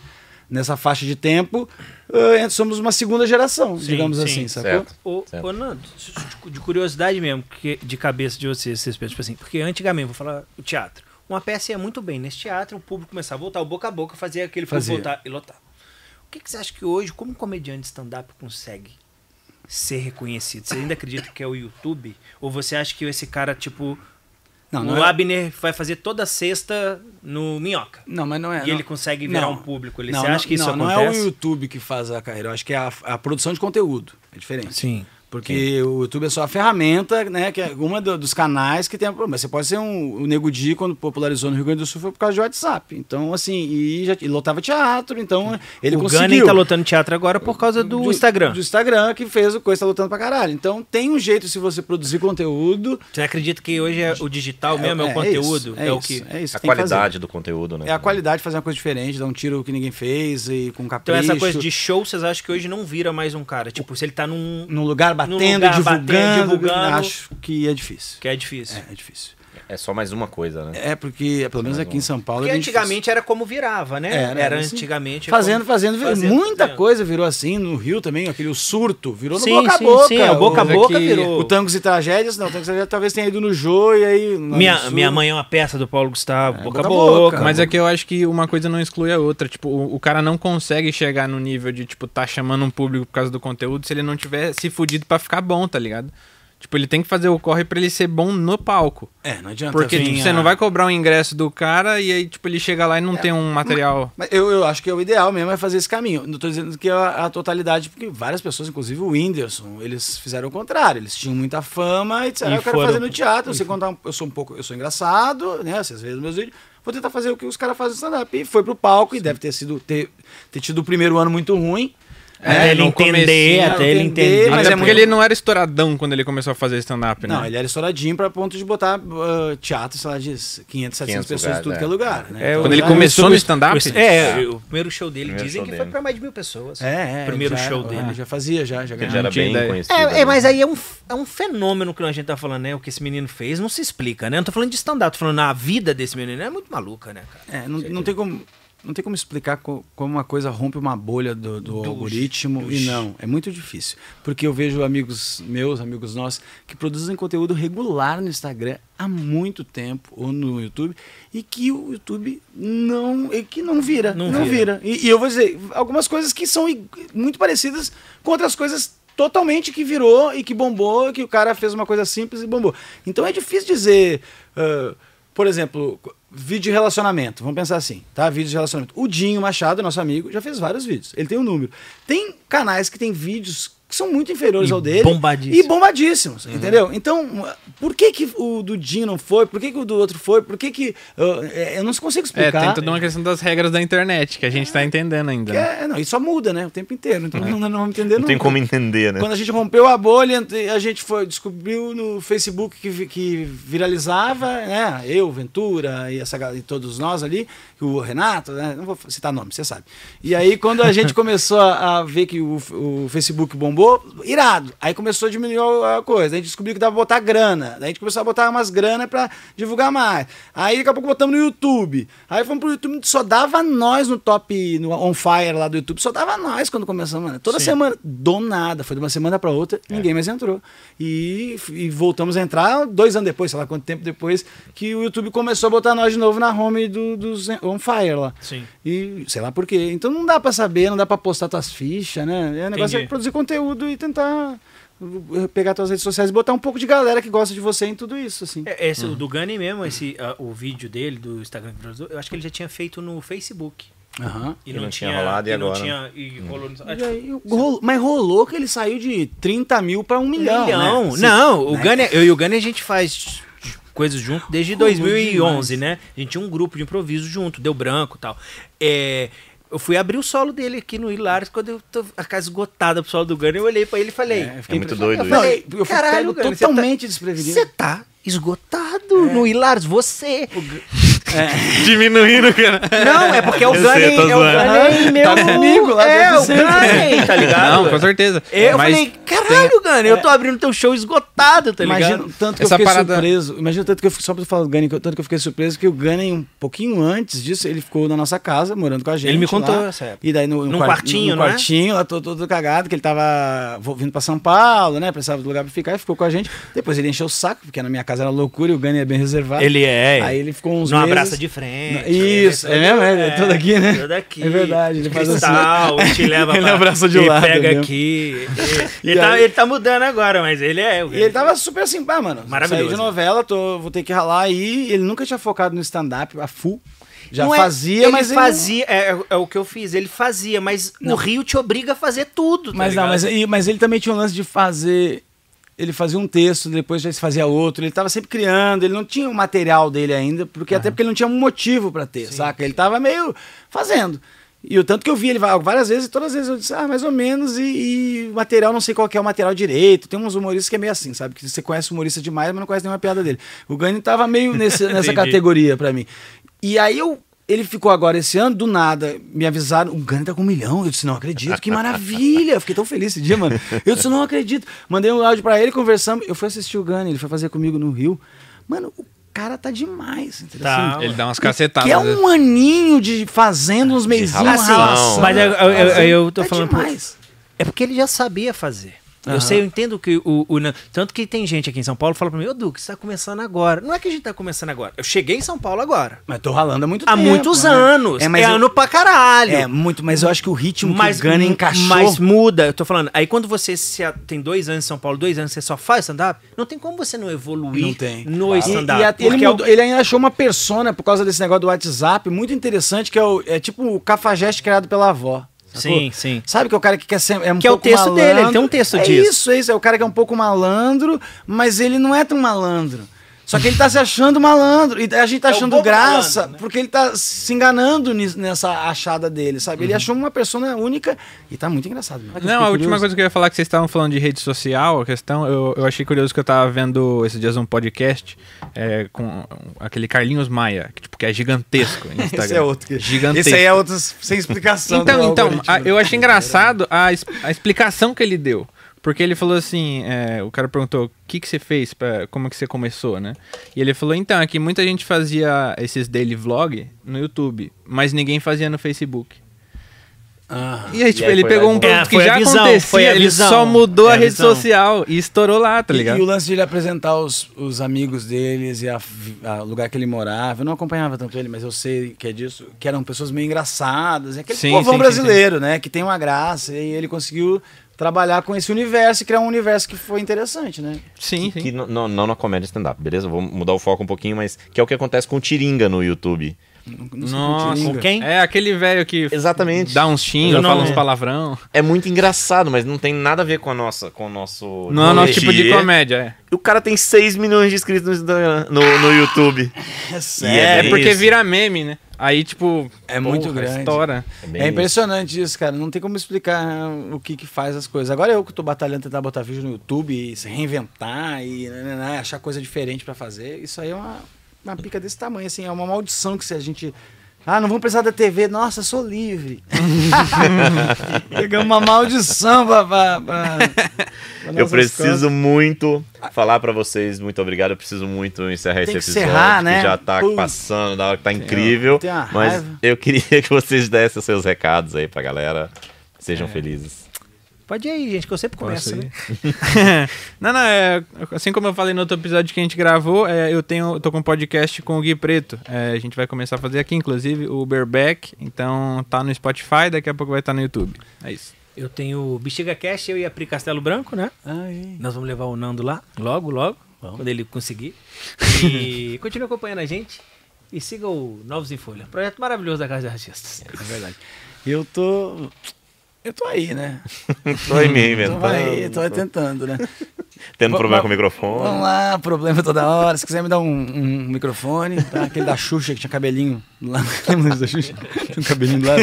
nessa faixa de tempo, eh, somos uma segunda geração, Sim, digamos sim. assim, sacou? Certo. Ô, Certo. ô, Nando, de- de curiosidade mesmo, que, de cabeça de vocês, vocês pensam, tipo assim, porque antigamente, vou falar o teatro, uma peça ia muito bem nesse teatro, o público começava a voltar, o boca a boca fazia aquele Fazia. voltar e lotar. O que, que você acha que hoje, como comediante de stand-up consegue ser reconhecido? Você ainda acredita que é o YouTube? Ou você acha que esse cara, tipo, Não, o não é- Abner vai fazer toda sexta no Minhoca? Não, mas não é. E não- ele consegue virar não. um público. Ele, Não, você acha que isso não, acontece? Não é o YouTube que faz a carreira, eu acho que é a, a produção de conteúdo. É diferente. Sim. Porque o YouTube é só a ferramenta, né? Que é uma do- dos canais que tem. Mas você pode ser um. O Nego Di, quando popularizou no Rio Grande do Sul, foi por causa de WhatsApp. Então, assim, e, já, e lotava teatro, então ele o conseguiu. Gunny tá lotando teatro agora por causa do, Instagram. Do Instagram, que fez o coisa tá lotando pra caralho. Então tem um jeito se você produzir conteúdo. Você acredita que hoje é o digital mesmo, é, o isso, conteúdo? É, o isso, que. É isso. A tem que fazer. qualidade do conteúdo, né? É a qualidade de fazer uma coisa diferente, dar um tiro que ninguém fez e com Então capricho. essa coisa de show, vocês acham que hoje não vira mais um cara? Tipo, se ele tá num. Num lugar batendo, lugar divulgando, batendo, divulgando. acho que é difícil. Que é difícil. É, é difícil. É só mais uma coisa, né? É porque, pelo menos aqui em São Paulo, Porque é antigamente era como virava, né? Era, Era, era assim. antigamente. Fazendo, como- fazendo, fazendo, muita fazendo. coisa virou assim, no Rio também, aquele surto, virou no Sim, boca a sim, boca. sim, é, o boca a boca aqui- virou. o Tangos e Tragédias, não, o Tangos e Tragédias talvez tenha ido no Jô e aí... no Minha, minha mãe é uma peça do Paulo Gustavo, É, boca, boca a a boca. boca. Mas é que eu acho que uma coisa não exclui a outra. Tipo, o, o cara não consegue chegar no nível de, tipo, tá chamando um público por causa do conteúdo se ele não tiver se fudido pra ficar bom, tá ligado? Tipo, ele tem que fazer o corre pra ele ser bom no palco. É, não adianta. Porque, vir tipo, a- você não vai cobrar o ingresso do cara e aí, tipo, ele chega lá e não É. tem um material. Mas eu, eu acho que é o ideal mesmo é fazer esse caminho. Não estou dizendo que é a, a totalidade, porque várias pessoas, inclusive o Whindersson, eles fizeram o contrário. Eles tinham muita fama e disseram, E "Ah, eu quero foram- fazer no teatro. Você contar um- eu sou um pouco, eu sou engraçado, né? Vocês veem os meus vídeos. Vou tentar fazer o que os caras fazem no stand-up. E foi pro palco e deve ter sido ter, ter tido o primeiro ano muito ruim. Até É, ele no entender, até ele entender, mas Até é porque ele não era estouradão quando ele começou a fazer stand-up, né? Não, ele era estouradinho pra ponto de botar uh, teatro, sei lá, de 500, 700 500 pessoas lugares, em tudo é. que é lugar. Né? É, Então, Quando ele já- começou no stand-up? É, o primeiro show dele Primeiro dizem show que dele. foi pra mais de mil pessoas. É, é. O primeiro já- show ah, dele. Já fazia, já. já ele ganhava. já era bem ideia. conhecido. É, é, né? mas aí é um, é um fenômeno que a gente tá falando, né? O que esse menino fez não se explica, né? Não tô falando de stand-up, tô falando na vida desse menino. É muito maluca, né, cara? É, não, não tem como. Não tem como explicar co- como uma coisa rompe uma bolha do, do Do- algoritmo do- e não. É muito difícil. Porque eu vejo amigos meus, amigos nossos, que produzem conteúdo regular no Instagram há muito tempo, ou no YouTube, e que o YouTube não. e que não vira. Não Não, vira. vira. E, e eu vou dizer, algumas coisas que são muito parecidas com outras coisas totalmente que virou e que bombou, que o cara fez uma coisa simples e bombou. Então é difícil dizer. ah, por exemplo, vídeo de relacionamento. Vamos pensar assim, tá? Vídeo de relacionamento. O Dinho Machado, nosso amigo, já fez vários vídeos. Ele tem um número. Tem canais que têm vídeos que são muito inferiores E ao dele. bombadíssimos. E bombadíssimos, entendeu? Então, por que, que o do Dinho não foi? Por que, que o do outro foi? Por que que... ah, é, eu não consigo É, explicar. tem toda uma questão das regras da internet que a gente tá entendendo ainda. Que né? é, não, e só muda, né? O tempo inteiro. Então não, não vamos entender Não tem nunca. como entender, né? Quando a gente rompeu a bolha, a gente foi, descobriu no Facebook que, que viralizava, né? Eu, Ventura e, essa, e todos nós ali, o Renato, né? Não vou citar nome, você sabe. E aí, quando a gente começou a, a ver que o, o Facebook bombou, irado. Aí começou a diminuir a coisa. A gente descobriu que dava pra botar grana. Daí a gente começou a botar umas grana pra divulgar mais. Aí daqui a pouco botamos no YouTube. Aí fomos pro YouTube, só dava nós no top, no On Fire lá do YouTube, só dava nós quando começamos. Né? Toda semana, do nada. Foi de uma semana pra outra, ninguém mais entrou. E, e voltamos a entrar dois anos depois, sei lá quanto tempo depois, que o YouTube começou a botar nós de novo na home do, dos On Fire lá. Sim. E sei lá por quê. Então não dá pra saber, não dá pra postar tuas fichas, né? O negócio Entendi. é produzir conteúdo e tentar uh, pegar tuas redes sociais e botar um pouco de galera que gosta de você em tudo isso, assim. É, Esse, O do Gunny mesmo, esse, ah, o vídeo dele, do Instagram, eu acho que ele já tinha feito no Facebook. Aham. E, E não tinha rolado, e não agora? tinha- e rolou no- ah, E aí, rolou- mas rolou que ele saiu de 30 mil pra um milhão. milhão. né? Assim, Não, o né? Gunny, eu e o Gunny a gente faz coisas junto desde Rolou 2011, demais. né? A gente tinha um grupo de improviso junto, deu branco e tal. É, Eu fui abrir o solo dele aqui no Hilários, quando eu tô a casa esgotada pro solo do Gunner, eu olhei pra ele e falei. É, É muito doido eu isso. falei, Eu fui caralho, pego Gunner, você tá- totalmente desprevenido. Você tá esgotado no Hilários, você. Diminuindo, cara. Não, é porque é o Eu sei, Gunner, tô é. Gunner meu... Tá comigo lá É, sempre. Gunner, tá ligado? Não, com certeza. Eu Mas falei, caralho, Gunner, eu tô abrindo teu show esgotado, tá ligado? Imagina o tanto que Essa eu fiquei parada- surpreso. Imagina o tanto que eu fiquei, só pra falar do o tanto que eu fiquei surpreso que o Gunning, um pouquinho antes disso, ele ficou na nossa casa, morando com a gente. Ele me contou lá. essa época. E daí no, no quartinho, no não é? quartinho, lá todo, todo cagado, que ele tava vindo pra São Paulo, né? Precisava de lugar pra ficar e ficou com a gente. Depois ele encheu o saco, porque na minha casa era loucura e o Gunning é bem reservado. Ele é. Aí ele ficou uns meses... abraça de frente. Isso, é mesmo? É, é todo aqui, né? Todo aqui. É verdade, ele faz assim. Ele te leva Ele pra- abraça de ele lado pega mesmo. aqui. Ele, ele tá, ele tá mudando agora, mas ele é. o E ele tava super assim, pá, mano. Maravilhoso. Saí de novela, tô, vou ter que ralar aí. Ele nunca tinha focado no stand-up, a full. Já Não é- fazia, ele mas ele- fazia, é, é- é o que eu fiz, ele fazia, mas o Rio te obriga a fazer tudo, tá Mas não, ligado? mas, e- mas ele também tinha um lance de fazer. Ele fazia um texto, depois já se fazia outro. Ele tava sempre criando, ele não tinha o material dele ainda, porque até porque ele não tinha um motivo pra ter, saca? Ele tava meio fazendo. E o tanto que eu vi ele várias vezes, e todas as vezes eu disse, ah, mais ou menos, e, o material, não sei qual que é o material direito. Tem uns humoristas que é meio assim, sabe? Que você conhece o humorista demais, mas não conhece nenhuma piada dele. O Gani tava meio nesse, nessa categoria pra mim. E aí eu. Ele ficou agora esse ano, do nada, me avisaram, o Gani tá com um milhão. Eu disse, não acredito, que maravilha. Eu fiquei tão feliz esse dia, mano. Eu disse, não acredito. Mandei um áudio pra ele, conversamos. Eu fui assistir o Gani, ele foi fazer comigo no Rio. Mano, o cara tá demais? Tá. Assim, Ele dá umas cacetadas. que é vezes. um aninho de fazendo uns meizinhos, Mas eu- eu- eu- fazendo. eu tô Tá falando por- demais. É porque ele já sabia fazer. Eu Aham. sei, eu entendo que o, o- Tanto que tem gente aqui em São Paulo que fala pra mim, ô Duque, você tá começando agora. Não é que a gente tá começando agora. Eu cheguei em São Paulo agora. Mas tô ralando há muito Há tempo. muitos né? anos. É, mas eu- ano pra caralho. É, muito, mas eu acho que o ritmo mas, que o Gani encaixou... mas muda, eu tô falando. Aí quando você se tem dois anos em São Paulo, dois anos você só faz stand-up, não tem como você não evoluir Não tem. no E- stand-up. E, a- ele, porque é o- mudou- ele ainda achou uma persona por causa desse negócio do WhatsApp muito interessante, que é, o, é tipo o cafajeste criado pela avó. Sacou? Sim, sim. Sabe que é o cara que quer ser. É um Que é o texto dele, ele malandro. tem um texto é disso. Isso, é isso. É o cara que é um pouco malandro, mas ele não é tão malandro. Só que ele tá se achando malandro. E a gente tá É achando graça, malandro, né? porque ele tá se enganando nessa achada dele, sabe? Uhum. Ele achou uma persona única e tá muito engraçado. mesmo. Não, a última coisa que eu ia falar que vocês estavam falando de rede social, a questão, eu, eu achei curioso que eu tava vendo esses dias um podcast é, com aquele Carlinhos Maia, que, tipo, que é gigantesco no Instagram. Esse é outro. Que... Gigantesco. Esse aí é outro sem explicação. Então, então, a- eu achei engraçado a, a explicação que ele deu. Porque ele falou assim, é, o cara perguntou, o que, que você fez, pra, como que você começou, né? E ele falou, então, é que muita gente fazia esses daily vlog no YouTube, mas ninguém fazia no Facebook. Ah. E aí, tipo, aí ele pegou e um ponto É, que já visão, acontecia, ele visão. só mudou É a a rede visão. social e estourou lá, tá E- ligado? E, o lance de ele apresentar os, os amigos deles e a lugar que ele morava. Eu não acompanhava tanto ele, mas eu sei que é disso. Que eram pessoas meio engraçadas. É aquele Sim, povão sim, sim, brasileiro, né? Que tem uma graça. E ele conseguiu trabalhar com esse universo e criar um universo que foi interessante, né? Sim, sim. Que não, não na comédia stand-up, beleza? Vou mudar o foco um pouquinho, mas que é o que acontece com o Tiringa no YouTube. Não- Nossa, com quem? É aquele velho que Exatamente. dá uns xingos, fala uns palavrão. É muito engraçado, mas não tem nada a ver com a nossa, com o nosso. Não é o nosso tipo de comédia, é. E o cara tem 6 milhões de inscritos no, no, no YouTube. É É, sério. porque isso. vira meme, né? Aí, tipo, É muito grande. estoura. bem É impressionante isso, cara. Não tem como explicar o que que faz as coisas. Agora eu que tô batalhando tentar botar vídeo no YouTube e se reinventar e né, né, né, achar coisa diferente pra fazer. Isso aí é uma, uma pica desse tamanho, assim. É uma maldição que se a gente... Ah, não vamos precisar da TV. Nossa, sou livre. Pegamos uma maldição pra... pra, pra- pra Eu preciso muito falar pra vocês, muito obrigado. Eu preciso muito encerrar Tem esse que episódio, encerrar, que né? já tá Putz. passando, da hora que tá incrível. tem uma Mas raiva. eu queria que vocês dessem seus recados aí pra galera. Sejam É. felizes. Pode ir aí, gente, que eu sempre começo, né? não, não, é, assim como eu falei no outro episódio que a gente gravou, é, eu tenho, eu tô com um podcast com o Gui Preto. É, a gente vai começar a fazer aqui, inclusive, o Uberback. Então tá no Spotify, daqui a pouco vai estar no YouTube. É isso. Eu tenho o Bexiga Cash, eu e a Pri Castelo Branco, né? Ai. Nós vamos levar o Nando lá, logo, logo, quando ele conseguir. E continue acompanhando a gente. E siga o Novos em Folha. Projeto maravilhoso da Casa de Artistas. É verdade. Eu tô... Eu tô aí, né? Tô aí me Tô reinventando. aí, tô aí tentando, né? Tendo Va- problema com o microfone. Vamos lá, problema toda hora. Se quiser me dar um, um microfone, tá? Aquele da Xuxa que tinha cabelinho do lado. Lembra da Xuxa? Tinha um cabelinho do lado.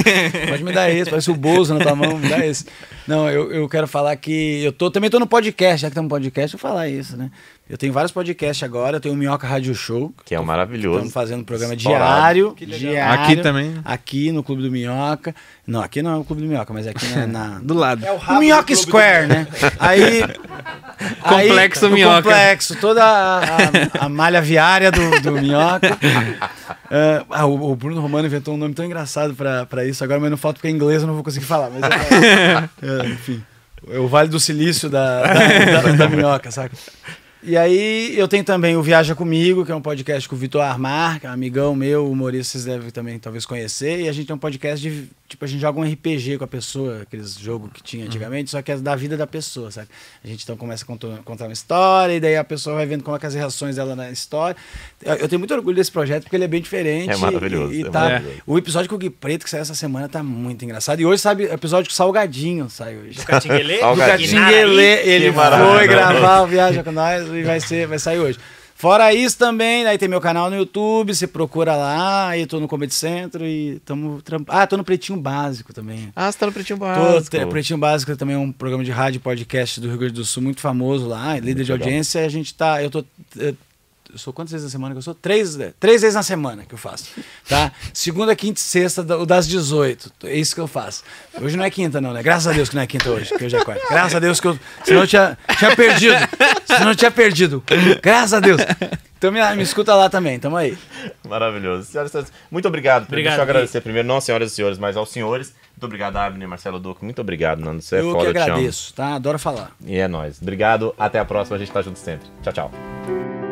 Pode me dar esse, parece o Bozo na tua mão, me dá esse. Não, eu, eu quero falar que eu tô, também tô no podcast, já que estamos no podcast, eu vou falar isso, né? Eu tenho vários podcasts agora, eu tenho o Minhoca Rádio Show. Que é um maravilhoso. Estamos fazendo um programa diário, diário. Aqui também? Aqui no Clube do Minhoca. Não, aqui não é o Clube do Minhoca, mas aqui na... na- Do lado. o Minhoca Square, né? Aí. Complexo aí, Minhoca. Complexo, toda a, a- a malha viária do, do Minhoca. É, ah, o, o Bruno Romano inventou um nome tão engraçado pra isso agora, mas não falta porque em inglês eu não vou conseguir falar. Mas é, é, enfim. É o Vale do Silício da, da, da- da Minhoca, saca? E aí eu tenho também o Viaja Comigo, que é um podcast com o Vitor Armar, que é um amigão meu, humorista, vocês devem também talvez conhecer. E a gente tem um podcast de, tipo, a gente joga um RPG com a pessoa, aqueles jogos que tinha antigamente, só que é da vida da pessoa, sabe? A gente então começa a contar, contar uma história, e daí a pessoa vai vendo como é que as reações dela na história. Eu, eu tenho muito orgulho desse projeto, porque ele é bem diferente. É maravilhoso, E, e é tá, maravilhoso. O episódio com o Gui Preto, que saiu essa semana, tá muito engraçado. E hoje, sabe, o episódio com o Salgadinho sai hoje. Catinguelê? Salgadinho. Do Catinguelê. Catinguelê, ele foi gravar o Viaja com nós e vai, ser, vai sair hoje. Fora isso também, aí tem meu canal no YouTube, você procura lá, aí tô no Comedy Centro e tamo... tramp- Ah, tô no Pretinho Básico também. Ah, você tá no Pretinho Tô, Básico. te- Pretinho Básico também é um programa de rádio e podcast do Rio Grande do Sul muito famoso lá, líder de legal. audiência. A gente tá. Eu tô. Eu sou quantas vezes na semana que eu sou? Três, três vezes na semana que eu faço. Tá? Segunda, quinta e sexta, o das 18. É isso que eu faço. Hoje não é quinta, não, né? Graças a Deus que não é quinta hoje, que hoje é quarta. Graças a Deus que eu. Senão eu tinha, tinha perdido. Senão eu tinha perdido. Graças a Deus. Então me, me escuta lá também, tamo aí. Maravilhoso. Senhoras e senhores, muito obrigado. Obrigado, Deixa eu agradecer primeiro, não senhoras e senhores, mas aos senhores. Muito obrigado, Abner, Marcelo Duque. Muito obrigado, Nando. Você é eu foda, que agradeço, tá? Adoro falar. E é nóis. Obrigado. Até a próxima. A gente tá junto sempre. Tchau, tchau.